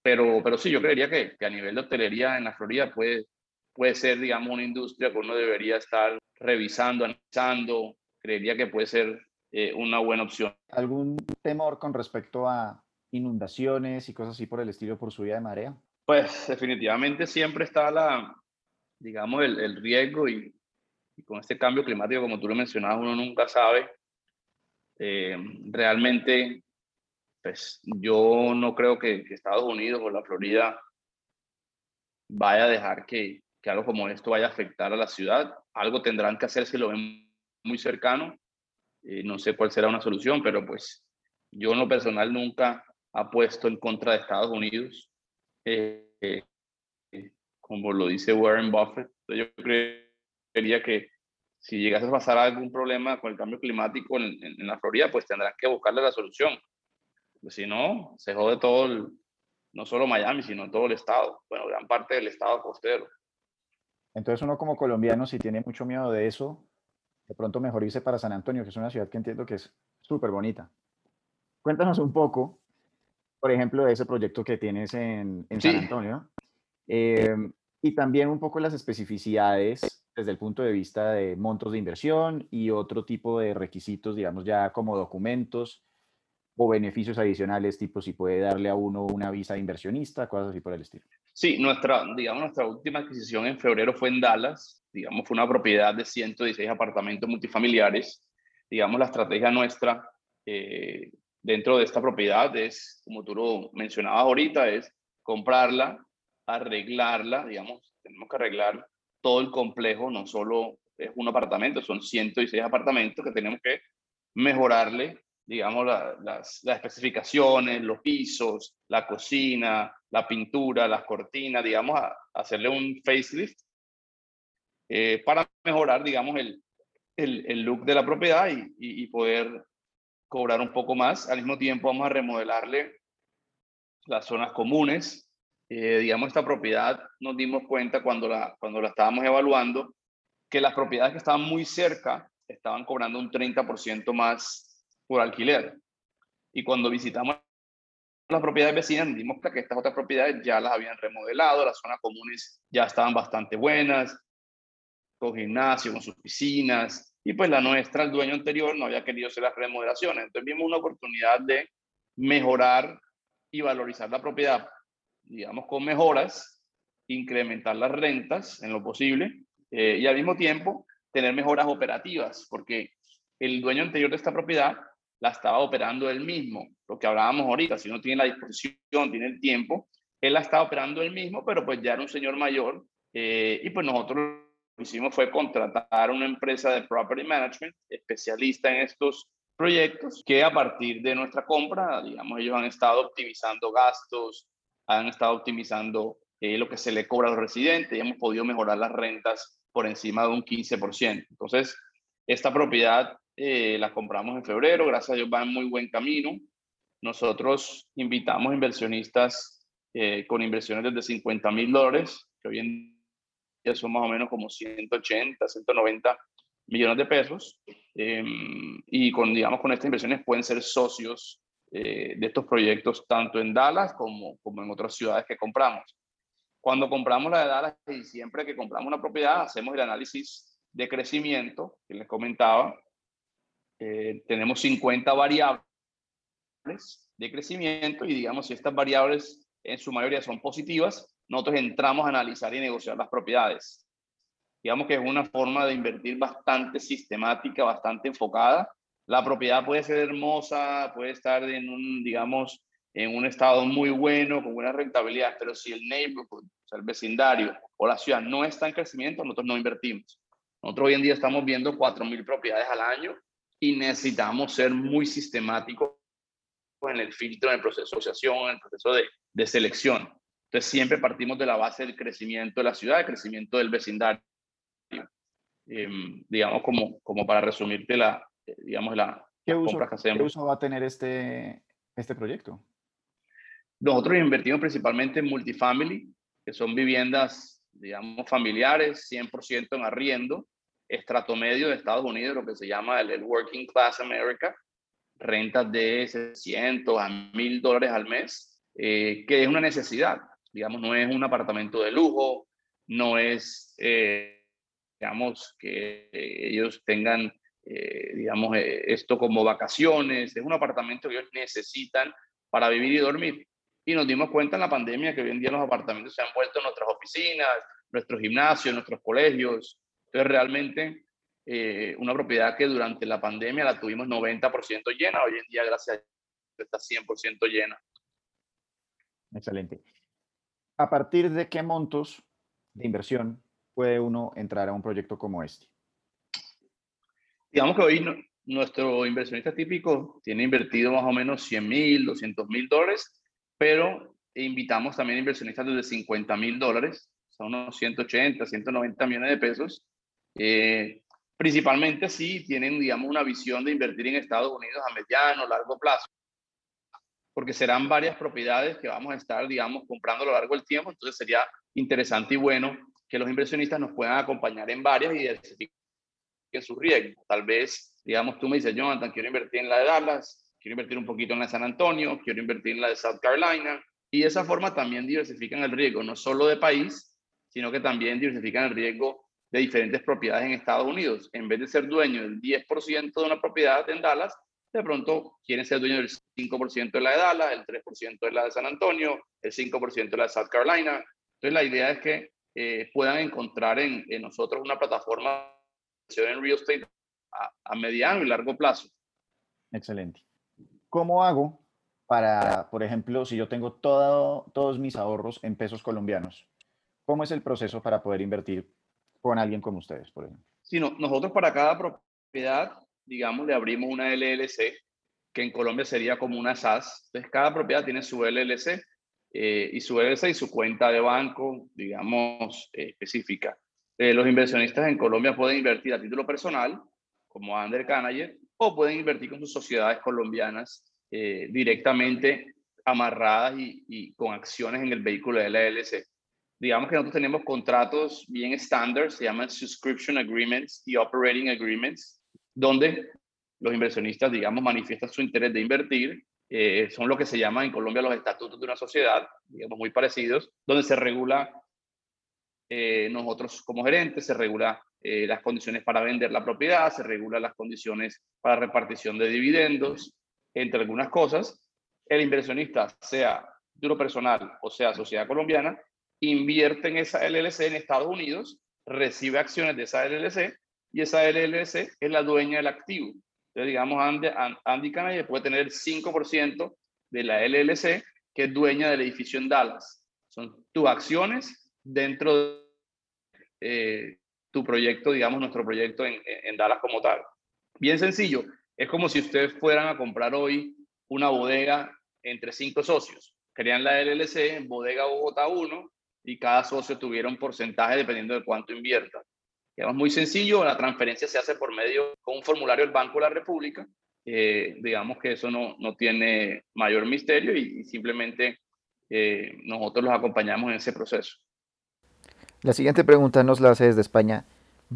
Speaker 2: pero, pero sí, yo creería que, que, a nivel de hotelería en la Florida puede, puede ser, digamos, una industria que uno debería estar revisando, analizando, creería que puede ser eh, una buena opción.
Speaker 1: ¿Algún temor con respecto a inundaciones y cosas así por el estilo por subida de marea?
Speaker 2: Pues definitivamente siempre está la, digamos, el, el riesgo y, y, con este cambio climático, como tú lo mencionabas, uno nunca sabe. Eh, realmente, pues yo no creo que, que, Estados Unidos o la Florida vaya a dejar que, que algo como esto vaya a afectar a la ciudad. Algo tendrán que hacer si lo ven muy cercano. Eh, no sé cuál será una solución, pero pues yo en lo personal nunca puesto en contra de Estados Unidos, eh, eh, como lo dice Warren Buffett. Yo creería que si llegase a pasar algún problema con el cambio climático en, la Florida, pues tendrán que buscarle la solución. Pues si no, se jode todo, no solo Miami, sino todo el estado, bueno, gran parte del estado costero.
Speaker 1: Entonces uno como colombiano, si tiene mucho miedo de eso, de pronto mejor irse para San Antonio, que es una ciudad que entiendo que es súper bonita. Cuéntanos un poco, por ejemplo, de ese proyecto que tienes en, en San Antonio eh, y también un poco las especificidades desde el punto de vista de montos de inversión y otro tipo de requisitos, digamos ya como documentos o beneficios adicionales, tipo si puede darle a uno una visa de inversionista, cosas así por el estilo.
Speaker 2: Sí, nuestra, digamos, nuestra última adquisición en febrero fue en Dallas, digamos, fue una propiedad de 116 apartamentos multifamiliares. Digamos, la estrategia nuestra eh, dentro de esta propiedad es, como tú lo mencionabas ahorita, es comprarla, arreglarla, digamos, tenemos que arreglar todo el complejo, no solo es un apartamento, son 116 apartamentos que tenemos que mejorarle digamos, las, especificaciones, los pisos, la cocina, la pintura, las cortinas, digamos, a, hacerle un facelift eh, para mejorar, digamos, el, el, look de la propiedad y, poder cobrar un poco más. Al mismo tiempo vamos a remodelarle las zonas comunes. Eh, digamos, esta propiedad nos dimos cuenta cuando la, cuando la estábamos evaluando que las propiedades que estaban muy cerca estaban cobrando un 30% más por alquiler. Y cuando visitamos las propiedades vecinas, dimos cuenta que estas otras propiedades ya las habían remodelado, las zonas comunes ya estaban bastante buenas, con gimnasio, con sus piscinas, y pues la nuestra, el dueño anterior, no había querido hacer las remodelaciones. Entonces vimos una oportunidad de mejorar y valorizar la propiedad, digamos, con mejoras, incrementar las rentas en lo posible, eh, y al mismo tiempo tener mejoras operativas, porque el dueño anterior de esta propiedad la estaba operando él mismo, lo que hablábamos ahorita, si no tiene la disposición, tiene el tiempo, él la estaba operando él mismo, pero pues ya era un señor mayor eh, y pues nosotros hicimos fue contratar una empresa de property management especialista en estos proyectos que a partir de nuestra compra, digamos, ellos han estado optimizando gastos, han estado optimizando eh, lo que se le cobra a los residentes y hemos podido mejorar las rentas por encima de un 15%. Entonces, esta propiedad eh, la compramos en febrero, gracias a Dios va en muy buen camino. Nosotros invitamos inversionistas eh, con inversiones desde 50 mil dólares, que hoy en día son más o menos como 180, 190 millones de pesos. Em, y con, digamos, con estas inversiones pueden ser socios eh, de estos proyectos tanto en Dallas como, como en otras ciudades que compramos. Cuando compramos la de Dallas y siempre que compramos una propiedad, hacemos el análisis de crecimiento que les comentaba eh, tenemos 50 variables de crecimiento y digamos si estas variables en su mayoría son positivas, nosotros entramos a analizar y negociar las propiedades. Digamos que es una forma de invertir bastante sistemática, bastante enfocada. La propiedad puede ser hermosa, puede estar en un, digamos, en un estado muy bueno, con buena rentabilidad, pero si el neighborhood, o el vecindario o la ciudad no está en crecimiento, nosotros no invertimos. Nosotros hoy en día estamos viendo 4.000 propiedades al año y necesitamos ser muy sistemáticos en el filtro, en el proceso de asociación, en el proceso de selección. Entonces siempre partimos de la base del crecimiento de la ciudad, del crecimiento del vecindario. Em, digamos, como, como para resumirte la, eh, digamos, la,
Speaker 1: ¿Qué uso, que hacemos. ¿Qué uso va a tener este, este proyecto?
Speaker 2: Nosotros invertimos principalmente en multifamily, que son viviendas, digamos, familiares, 100% en arriendo, estrato medio de Estados Unidos, lo que se llama el, Working Class America, rentas de 600 a 1000 dólares al mes, eh, que es una necesidad. Digamos, no es un apartamento de lujo, no es, eh, digamos, que ellos tengan, eh, digamos, esto como vacaciones, es un apartamento que ellos necesitan para vivir y dormir. Y nos dimos cuenta en la pandemia que hoy en día los apartamentos se han vuelto nuestras oficinas, nuestros gimnasios, nuestros colegios, entonces, realmente, eh, una propiedad que durante la pandemia la tuvimos 90% llena, hoy en día, gracias a Dios, está 100% llena.
Speaker 1: Excelente. ¿A partir de qué montos de inversión puede uno entrar a un proyecto como este?
Speaker 2: Digamos que hoy nuestro inversionista típico tiene invertido más o menos 100 mil, 200 mil dólares, pero invitamos también inversionistas desde 50 mil dólares, son unos 180, 190 millones de pesos, eh, principalmente si tienen, digamos, una visión de invertir en Estados Unidos a mediano, largo plazo, porque serán varias propiedades que vamos a estar, digamos, comprando a lo largo del tiempo, entonces sería interesante y bueno que los inversionistas nos puedan acompañar en varias y diversifiquen su riesgo. Tal vez, digamos, tú me dices, Jonathan, quiero invertir en la de Dallas, quiero invertir un poquito en la de San Antonio, quiero invertir en la de South Carolina, y de esa forma también diversifican el riesgo, no solo de país, sino que también diversifican el riesgo de diferentes propiedades en Estados Unidos. En vez de ser dueño del 10% de una propiedad en Dallas, de pronto quieren ser dueño del 5% de la de Dallas, el 3% de la de San Antonio, el 5% de la de South Carolina. Entonces la idea es que eh, puedan encontrar en, nosotros una plataforma en real estate a, a, mediano y largo plazo.
Speaker 1: Excelente. ¿Cómo hago para, por ejemplo, si yo tengo todo, todos mis ahorros en pesos colombianos, cómo es el proceso para poder invertir con alguien como ustedes, por ejemplo?
Speaker 2: Sí, nosotros para cada propiedad, digamos, le abrimos una LLC, que en Colombia sería como una SAS. Entonces, cada propiedad tiene su LLC eh, y su LLC y su cuenta de banco, digamos, eh, específica. Eh, los inversionistas en Colombia pueden invertir a título personal, como Ander Canayer, o pueden invertir con sus sociedades colombianas directamente amarradas y, y, con acciones en el vehículo de LLC digamos que nosotros tenemos contratos bien estándar, se llaman subscription agreements y operating agreements, donde los inversionistas, digamos, manifiestan su interés de invertir eh, son lo que se llama en Colombia los estatutos de una sociedad, digamos muy parecidos, donde se regula eh, nosotros como gerentes, se regula eh, las condiciones para vender la propiedad, se regula las condiciones para repartición de dividendos, entre algunas cosas. El inversionista, sea duro personal o sea sociedad colombiana, invierte en esa LLC en Estados Unidos, recibe acciones de esa LLC y esa LLC es la dueña del activo. Digamos, Andy, Andy puede tener el 5% de la LLC que es dueña del edificio en Dallas. Son tus acciones dentro de eh, tu proyecto, digamos, nuestro proyecto en, en Dallas como tal. Bien sencillo, es como si ustedes fueran a comprar hoy una bodega entre cinco socios. Crean la LLC en Bodega Bogotá 1 y cada socio tuviera un porcentaje dependiendo de cuánto invierta. Es muy sencillo, la transferencia se hace por medio con un formulario del Banco de la República. Eh, digamos que eso no, no tiene mayor misterio y, simplemente eh, nosotros los acompañamos en ese proceso.
Speaker 1: La siguiente pregunta nos la hace desde España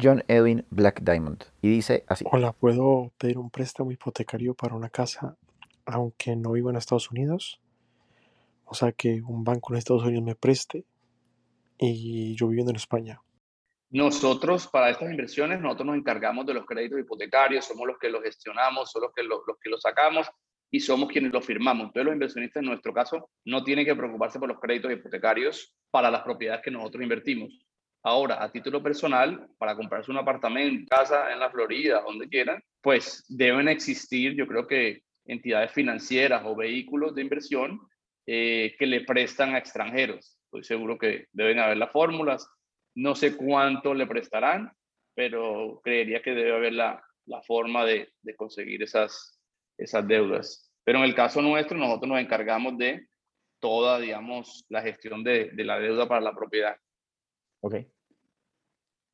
Speaker 1: John Edwin Black Diamond y dice así.
Speaker 4: Hola, ¿puedo pedir un préstamo hipotecario para una casa aunque no vivo en Estados Unidos? O sea, que un banco en Estados Unidos me preste y yo viviendo en España.
Speaker 2: Nosotros, para estas inversiones, nosotros nos encargamos de los créditos hipotecarios, somos los que los gestionamos, somos los que, los, que los sacamos y somos quienes los firmamos. Entonces, los inversionistas, en nuestro caso, no tienen que preocuparse por los créditos hipotecarios para las propiedades que nosotros invertimos. Ahora, a título personal, para comprarse un apartamento, casa en la Florida, donde quieran, pues deben existir, yo creo que entidades financieras o vehículos de inversión eh, que le prestan a extranjeros. Estoy seguro que deben haber las fórmulas. No sé cuánto le prestarán, pero creería que debe haber la, la forma de, de, conseguir esas, esas deudas. Pero en el caso nuestro, nosotros nos encargamos de toda, digamos, la gestión de, de la deuda para la propiedad.
Speaker 1: Ok.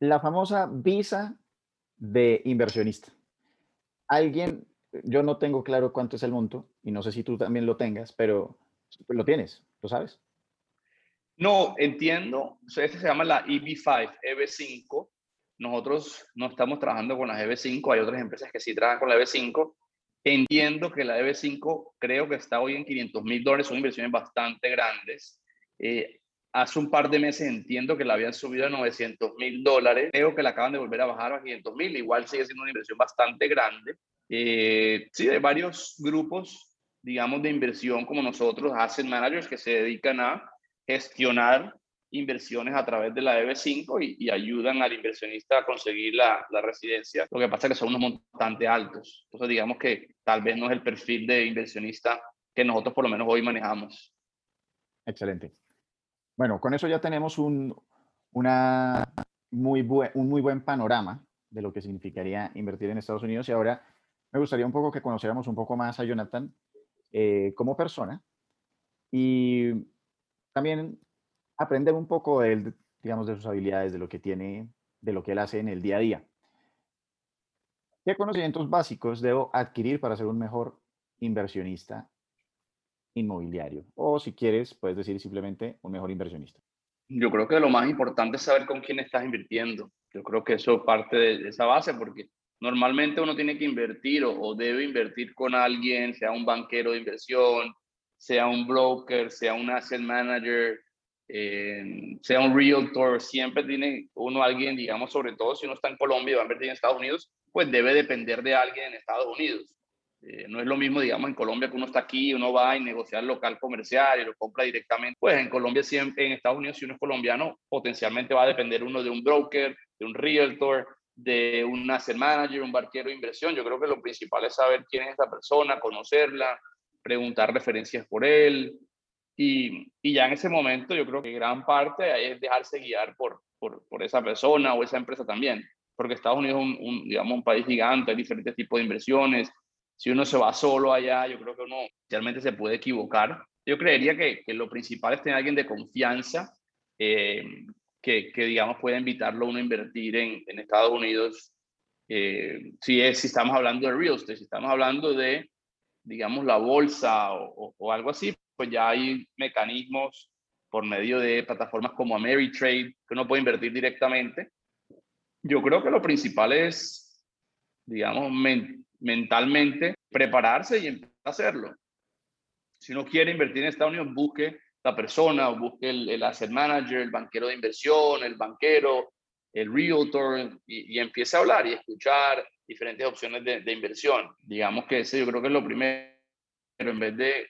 Speaker 1: La famosa visa de inversionista. Alguien, yo no tengo claro cuánto es el monto y no sé si tú también lo tengas, pero lo tienes, ¿lo sabes?
Speaker 2: No, entiendo. Este se llama la EB5, EB5. Nosotros no estamos trabajando con la EB5, hay otras empresas que sí trabajan con la EB5. Entiendo que la EB5 creo que está hoy en 500 mil dólares, son inversiones bastante grandes. Eh, hace un par de meses entiendo que la habían subido a 900 mil dólares. Creo que la acaban de volver a bajar a 500 mil. Igual sigue siendo una inversión bastante grande. Eh, sí, hay varios grupos digamos, de inversión como nosotros, asset managers, que se dedican a gestionar inversiones a través de la EB5 y, ayudan al inversionista a conseguir la, la, residencia. Lo que pasa es que son unos montos bastante altos. Entonces, digamos que tal vez no es el perfil de inversionista que nosotros por lo menos hoy manejamos.
Speaker 1: Excelente. Bueno, con eso ya tenemos un, una muy buen, un muy buen panorama de lo que significaría invertir en Estados Unidos y ahora me gustaría un poco que conociéramos un poco más a Jonathan eh, como persona y también aprender un poco de él, digamos, de sus habilidades, de lo que tiene, de lo que él hace en el día a día. ¿Qué conocimientos básicos debo adquirir para ser un mejor inversionista inmobiliario? O si quieres, puedes decir simplemente un mejor inversionista.
Speaker 2: Yo creo que lo más importante es saber con quién estás invirtiendo. Yo creo que eso parte de esa base, porque Normalmente uno tiene que invertir o, debe invertir con alguien, sea un banquero de inversión, sea un broker, sea un asset manager, eh, sea un realtor, siempre tiene uno alguien, digamos, sobre todo si uno está en Colombia y va a invertir en Estados Unidos, pues debe depender de alguien en Estados Unidos. Eh, no es lo mismo, digamos, en Colombia que uno está aquí, uno va a negociar local comercial y lo compra directamente. Pues en Colombia, siempre, en Estados Unidos, si uno es colombiano, potencialmente va a depender uno de un broker, de un realtor, de un asset manager, un barquero de inversión. Yo creo que lo principal es saber quién es esa persona, conocerla, preguntar referencias por él. Y, y ya en ese momento yo creo que gran parte es dejarse guiar por, por, por esa persona o esa empresa también. Porque Estados Unidos es un, digamos, un país gigante, hay diferentes tipos de inversiones. Si uno se va solo allá, yo creo que uno realmente se puede equivocar. Yo creería que, que lo principal es tener a alguien de confianza eh, que, digamos, pueda invitarlo a uno a invertir en, en Estados Unidos. Eh, si, es, si estamos hablando de real estate, si estamos hablando de, digamos, la bolsa o, algo así, pues ya hay mecanismos por medio de plataformas como Ameritrade que uno puede invertir directamente. Yo creo que lo principal es, digamos, mentalmente prepararse y hacerlo. Si uno quiere invertir en Estados Unidos, busque la persona, busque el, asset manager, el banquero de inversión, el banquero, el realtor, y, y empiece a hablar y escuchar diferentes opciones de, de, inversión. Digamos que ese yo creo que es lo primero, pero en vez de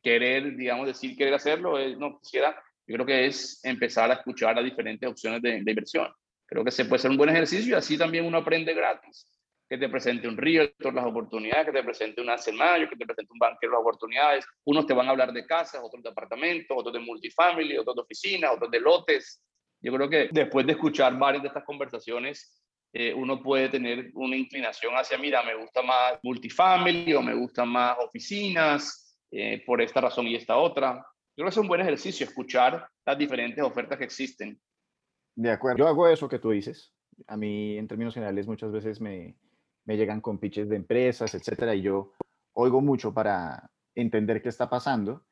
Speaker 2: querer, digamos, decir querer hacerlo, es, no quisiera, yo creo que es empezar a escuchar las diferentes opciones de, de inversión. Creo que se puede ser un buen ejercicio y así también uno aprende gratis. Que te presente un realtor las oportunidades, que te presente un asset que te presente un banquero las oportunidades. Unos te van a hablar de casas, otros de apartamentos, otros de multifamily, otros de oficinas, otros de lotes. Yo creo que después de escuchar varias de estas conversaciones, eh, uno puede tener una inclinación hacia, mira, me gusta más multifamily o me gustan más oficinas eh, por esta razón y esta otra. Yo creo que es un buen ejercicio escuchar las diferentes ofertas que existen
Speaker 1: de acuerdo. Yo hago eso que tú dices. A mí, en términos generales, muchas veces me, me llegan con pitches de empresas, etcétera, y yo oigo mucho para entender qué está pasando.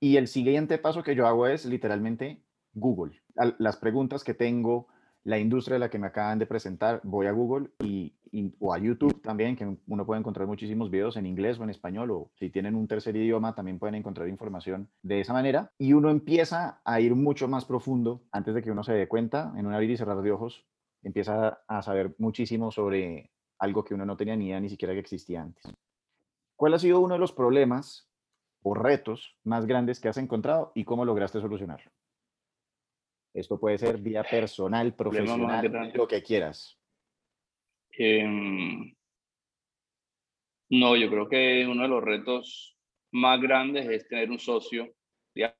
Speaker 1: Y el siguiente paso que yo hago es literalmente Google. Las preguntas que tengo, la industria de la que me acaban de presentar, voy a Google y, o a YouTube también, que uno puede encontrar muchísimos videos en inglés o en español, o si tienen un tercer idioma también pueden encontrar información de esa manera. Y uno empieza a ir mucho más profundo antes de que uno se dé cuenta, en un abrir y cerrar de ojos, empieza a saber muchísimo sobre algo que uno no tenía ni idea ni siquiera que existía antes. ¿Cuál ha sido uno de los problemas o retos más grandes que has encontrado y cómo lograste solucionarlo? Esto puede ser vía personal, profesional, lo que quieras.
Speaker 2: Em, no, yo creo que uno de los retos más grandes es tener un socio, digamos,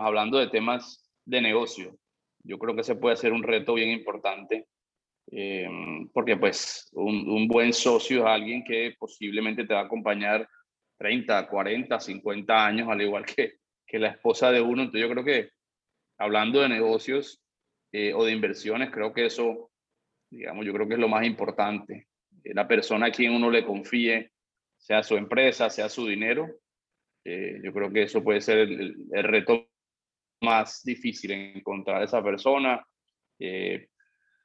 Speaker 2: hablando de temas de negocio. Yo creo que se puede hacer un reto bien importante, em, porque pues un, un, buen socio es alguien que posiblemente te va a acompañar 30, 40, 50 años, al igual que, que la esposa de uno. Entonces yo creo que hablando de negocios eh, o de inversiones, creo que eso, digamos, yo creo que es lo más importante. Eh, la persona a quien uno le confíe, sea su empresa, sea su dinero, eh, yo creo que eso puede ser el, reto más difícil, encontrar a esa persona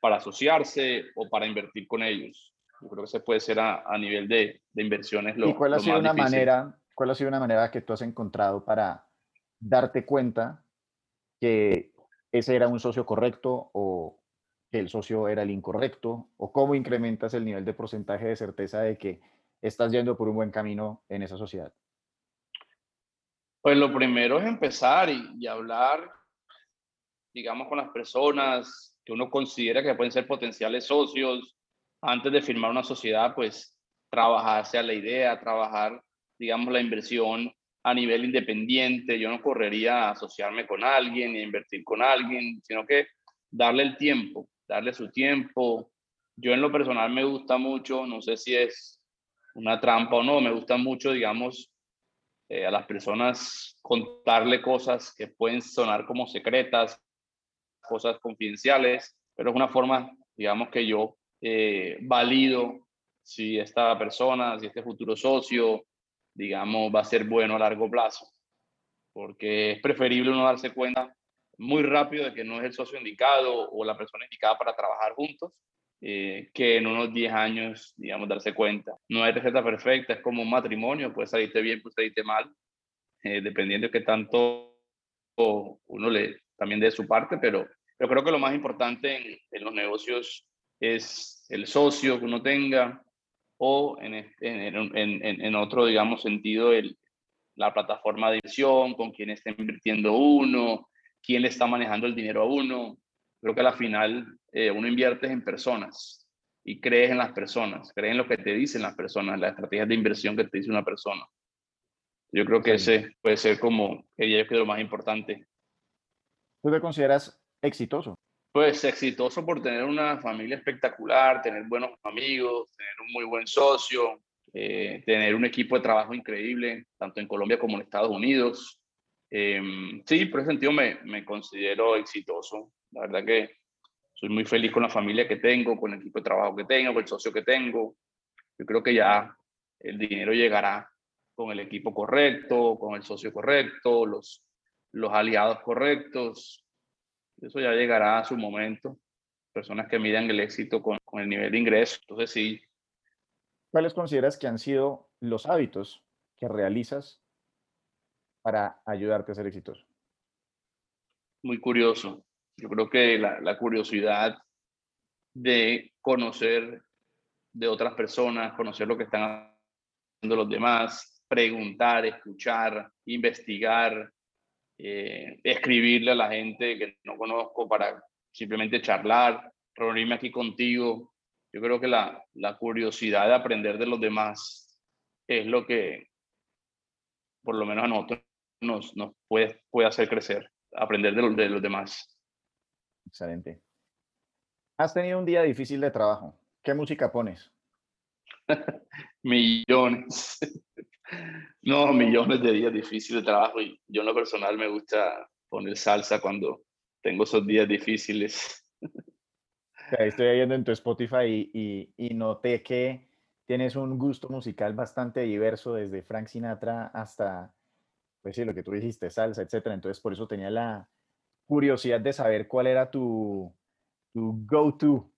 Speaker 2: para asociarse o para invertir con ellos. Yo creo que se puede ser a, a nivel de, de, inversiones lo,
Speaker 1: ¿Y cuál ha
Speaker 2: lo
Speaker 1: sido
Speaker 2: más
Speaker 1: una
Speaker 2: difícil.
Speaker 1: manera, cuál ha sido una manera que tú has encontrado para darte cuenta que ese era un socio correcto o que el socio era el incorrecto? ¿O cómo incrementas el nivel de porcentaje de certeza de que estás yendo por un buen camino en esa sociedad?
Speaker 2: Pues lo primero es empezar y, hablar, digamos, con las personas que uno considera que pueden ser potenciales socios. Antes de firmar una sociedad, pues trabajar hacia la idea, trabajar, digamos, la inversión a nivel independiente, yo no correría a asociarme con alguien ni invertir con alguien, sino que darle el tiempo, darle su tiempo. Yo en lo personal me gusta mucho, no sé si es una trampa o no, me gusta mucho, digamos, eh, a las personas contarle cosas que pueden sonar como secretas, cosas confidenciales, pero es una forma, digamos, que yo eh, valido si esta persona, si este futuro socio, digamos, va a ser bueno a largo plazo, porque es preferible uno darse cuenta muy rápido de que no es el socio indicado o la persona indicada para trabajar juntos, eh, que en unos 10 años, digamos, darse cuenta. No hay receta perfecta, es como un matrimonio, puede salirte bien, puede salirte mal, eh, dependiendo de qué tanto uno le también de su parte, pero yo creo que lo más importante en, en los negocios es el socio que uno tenga, o en, en, en, en otro, digamos, sentido, el, la plataforma de inversión, con quién está invirtiendo uno, quién le está manejando el dinero a uno. Creo que al final eh, uno invierte en personas y crees en las personas, crees en lo que te dicen las personas, las estrategias de inversión que te dice una persona. Yo creo que ese puede ser como, que yo lo más importante.
Speaker 1: ¿Tú te consideras exitoso?
Speaker 2: Pues exitoso por tener una familia espectacular, tener buenos amigos, tener un muy buen socio, eh, tener un equipo de trabajo increíble, tanto en Colombia como en Estados Unidos. Eh, sí, por ese sentido me, me, considero exitoso. La verdad que soy muy feliz con la familia que tengo, con el equipo de trabajo que tengo, con el socio que tengo. Yo creo que ya el dinero llegará con el equipo correcto, con el socio correcto, los, los aliados correctos eso ya llegará a su momento. Personas que midan el éxito con, con el nivel de ingreso. Entonces, sí.
Speaker 1: ¿Cuáles consideras que han sido los hábitos que realizas para ayudarte a ser exitoso?
Speaker 2: Muy curioso. Yo creo que la, la curiosidad de conocer de otras personas, conocer lo que están haciendo los demás, preguntar, escuchar, investigar, eh, escribirle a la gente que no conozco para simplemente charlar, reunirme aquí contigo. Yo creo que la, la curiosidad de aprender de los demás es lo que, por lo menos a nosotros, nos, nos puede, puede hacer crecer, aprender de los, de los demás.
Speaker 1: Excelente. Has tenido un día difícil de trabajo. ¿Qué música pones?
Speaker 2: millones. No, millones de días difíciles de trabajo y yo en lo personal me gusta poner salsa cuando tengo esos días difíciles.
Speaker 1: Estoy viendo en tu Spotify y, y, noté que tienes un gusto musical bastante diverso, desde Frank Sinatra hasta, pues sí, lo que tú dijiste, salsa, etcétera. Entonces, por eso tenía la curiosidad de saber cuál era tu, tu go-to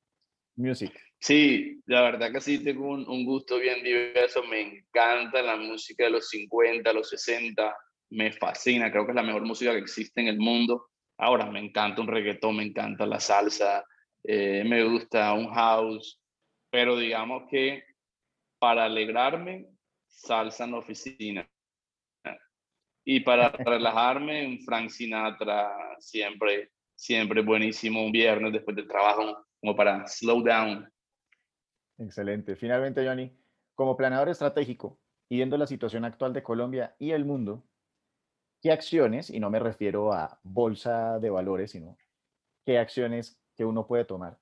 Speaker 1: music.
Speaker 2: Sí, la verdad que sí, tengo un, un, gusto bien diverso. Me encanta la música de los 50, los 60. Me fascina, creo que es la mejor música que existe en el mundo. Ahora me encanta un reggaetón, me encanta la salsa, eh, me gusta un house, pero digamos que para alegrarme, salsa en la oficina. Y para relajarme, un Frank Sinatra, siempre, siempre buenísimo, un viernes después del trabajo, como para slow down.
Speaker 1: Excelente. Finalmente, Johnny, como planeador estratégico y viendo la situación actual de Colombia y el mundo, ¿qué acciones, y no me refiero a bolsa de valores, sino qué acciones que uno puede tomar,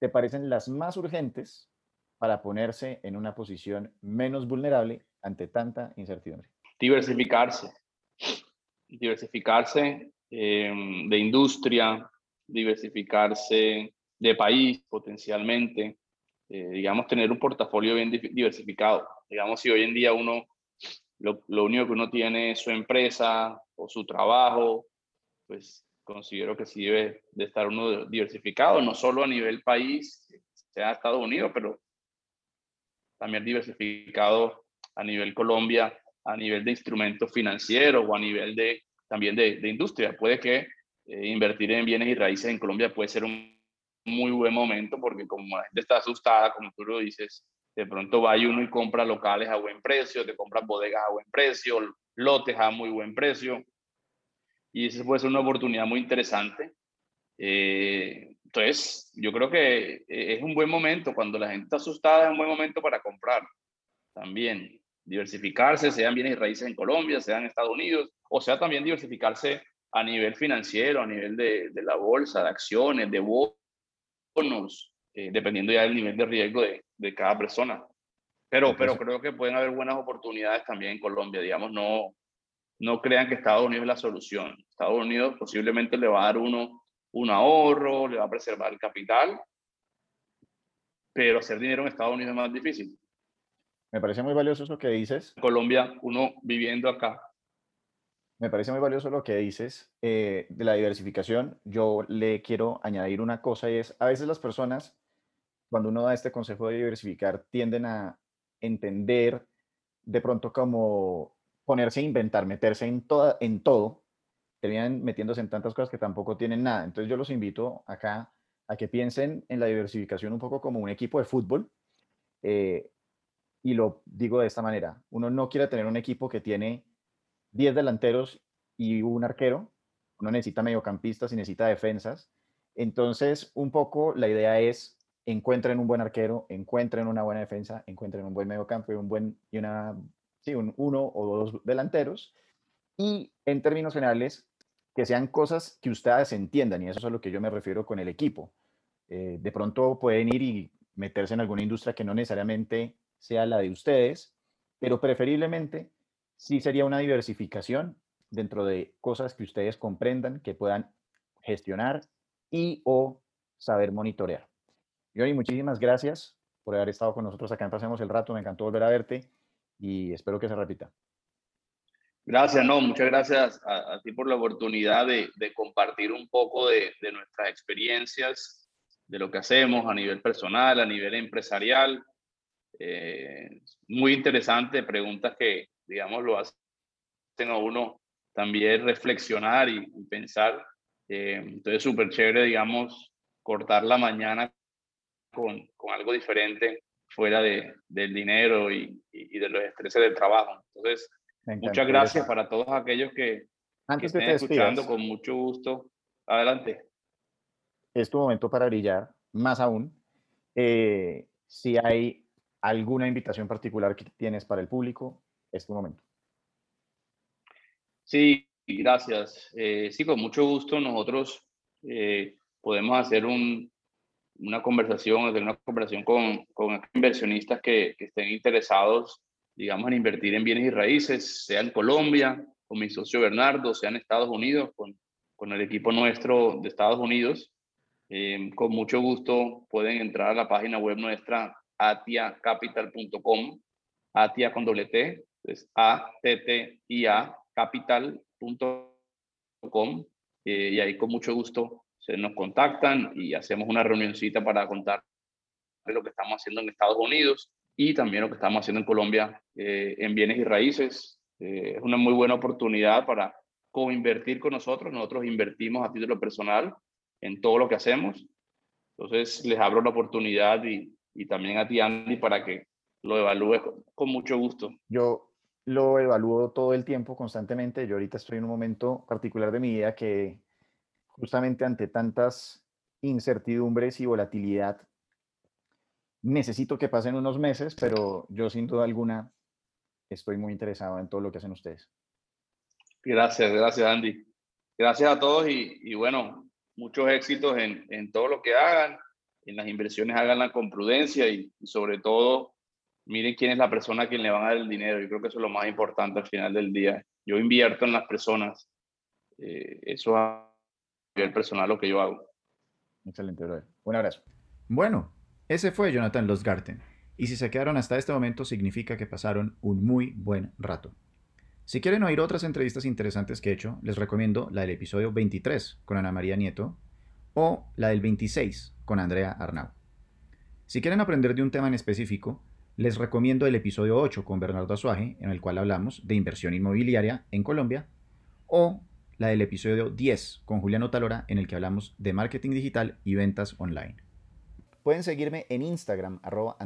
Speaker 1: te parecen las más urgentes para ponerse en una posición menos vulnerable ante tanta incertidumbre?
Speaker 2: Diversificarse. Diversificarse em, de industria, diversificarse de país potencialmente, eh, digamos, tener un portafolio bien diversificado. Digamos, si hoy en día uno, lo, lo, único que uno tiene es su empresa o su trabajo, pues considero que sí debe de estar uno diversificado, no solo a nivel país, sea Estados Unidos, pero también diversificado a nivel Colombia, a nivel de instrumentos financieros o a nivel de también de, de industria. Puede que eh, invertir en bienes y raíces en Colombia puede ser un muy buen momento porque como la gente está asustada, como tú lo dices, de pronto va uno y compra locales a buen precio, te compras bodegas a buen precio, lotes a muy buen precio. Y esa puede ser una oportunidad muy interesante. Eh, entonces, yo creo que eh, es un buen momento, cuando la gente está asustada, es un buen momento para comprar también. Diversificarse, sean bienes y raíces en Colombia, sean en Estados Unidos, o sea también diversificarse a nivel financiero, a nivel de, de la bolsa, de acciones, de bonos eh, dependiendo ya del nivel de riesgo de, de cada persona. Pero, pero creo que pueden haber buenas oportunidades también en Colombia, digamos, no, no crean que Estados Unidos es la solución. Estados Unidos posiblemente le va a dar uno un ahorro, le va a preservar el capital, pero hacer dinero en Estados Unidos es más difícil.
Speaker 1: Me parece muy valioso eso que dices.
Speaker 2: Colombia, uno viviendo acá,
Speaker 1: me parece muy valioso lo que dices eh, de la diversificación. Yo le quiero añadir una cosa y es, a veces las personas, cuando uno da este consejo de diversificar, tienden a entender de pronto como ponerse a inventar, meterse en, toda, en todo, terminan metiéndose en tantas cosas que tampoco tienen nada. Entonces yo los invito acá a que piensen en la diversificación un poco como un equipo de fútbol. Eh, y lo digo de esta manera, uno no quiere tener un equipo que tiene 10 delanteros y un arquero, uno necesita mediocampistas y necesita defensas. Entonces, un poco la idea es encuentren un buen arquero, encuentren una buena defensa, encuentren un buen mediocampo y un buen y una sí, un uno o dos delanteros y en términos generales que sean cosas que ustedes entiendan y eso es a lo que yo me refiero con el equipo. Eh, de pronto pueden ir y meterse en alguna industria que no necesariamente sea la de ustedes, pero preferiblemente sí sería una diversificación dentro de cosas que ustedes comprendan, que puedan gestionar y o saber monitorear. Johnny, muchísimas gracias por haber estado con nosotros acá en Pasemos el Rato. Me encantó volver a verte y espero que se repita.
Speaker 2: Gracias, no, muchas gracias a, ti por la oportunidad de, compartir un poco de, de, nuestras experiencias, de lo que hacemos a nivel personal, a nivel empresarial. Eh, muy interesante, preguntas que, digamos, lo hacen a uno también reflexionar y, pensar. Eh, entonces, súper chévere, digamos, cortar la mañana con, con algo diferente fuera de, del dinero y, y, de los estreses del trabajo. Entonces, muchas gracias para todos aquellos que,
Speaker 1: Antes
Speaker 2: que
Speaker 1: estén
Speaker 2: escuchando con mucho gusto. Adelante.
Speaker 1: Es tu momento para brillar, más aún. Eh, si hay alguna invitación particular que tienes para el público, es tu momento.
Speaker 2: Sí, gracias. Eh, sí, con mucho gusto. Nosotros eh, podemos hacer un, una conversación, hacer una conversación con, con inversionistas que, que, estén interesados, digamos, en invertir en bienes y raíces, sea en Colombia, con mi socio Bernardo, sea en Estados Unidos, con, con el equipo nuestro de Estados Unidos. Eh, con mucho gusto pueden entrar a la página web nuestra atiacapital.com, atia con doble T, es a t t i a capital.com eh, y ahí con mucho gusto se nos contactan y hacemos una reunioncita para contar lo que estamos haciendo en Estados Unidos y también lo que estamos haciendo en Colombia eh, en bienes y raíces. Eh, es una muy buena oportunidad para co-invertir con nosotros. Nosotros invertimos a título personal en todo lo que hacemos. Entonces les abro la oportunidad y, y también a ti, Andy, para que lo evalúes con, con mucho gusto.
Speaker 1: Yo lo evalúo todo el tiempo, constantemente. Yo ahorita estoy en un momento particular de mi vida que justamente ante tantas incertidumbres y volatilidad, necesito que pasen unos meses, pero yo sin duda alguna estoy muy interesado en todo lo que hacen ustedes.
Speaker 2: Gracias, gracias Andy. Gracias a todos y, y bueno, muchos éxitos en, en, todo lo que hagan, en las inversiones háganla con prudencia y, y sobre todo miren quién es la persona a quien le van a dar el dinero. Yo creo que eso es lo más importante al final del día. Yo invierto en las personas. Eh, eso a nivel personal lo que yo hago.
Speaker 1: Excelente, brother. Un abrazo.
Speaker 5: Bueno, ese fue Jonathan Losgarten. Y si se quedaron hasta este momento significa que pasaron un muy buen rato. Si quieren oír otras entrevistas interesantes que he hecho, les recomiendo la del episodio 23 con Ana María Nieto o la del 26 con Andrea Arnau. Si quieren aprender de un tema en específico, les recomiendo el episodio 8 con Bernardo Azuaje, en el cual hablamos de inversión inmobiliaria en Colombia, o la del episodio 10 con Juliano Talora, en el que hablamos de marketing digital y ventas online.
Speaker 1: Pueden seguirme en Instagram, arroba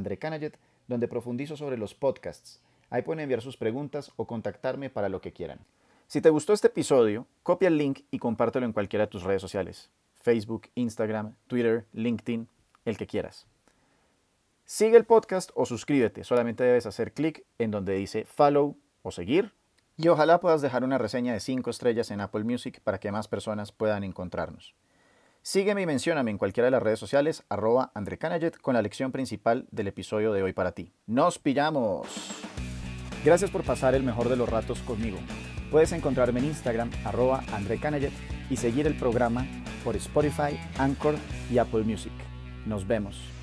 Speaker 1: donde profundizo sobre los podcasts. Ahí pueden enviar sus preguntas o contactarme para lo que quieran. Si te gustó este episodio, copia el link y compártelo en cualquiera de tus redes sociales. Facebook, Instagram, Twitter, LinkedIn, el que quieras. Sigue el podcast o suscríbete. Solamente debes hacer clic en donde dice follow o seguir. Y ojalá puedas dejar una reseña de 5 estrellas en Apple Music para que más personas puedan encontrarnos. Sígueme y mencióname en cualquiera de las redes sociales, arroba André con la lección principal del episodio de hoy para ti. ¡Nos pillamos! Gracias por pasar el mejor de los ratos conmigo. Puedes encontrarme en Instagram, arroba André y seguir el programa por Spotify, Anchor y Apple Music. Nos vemos.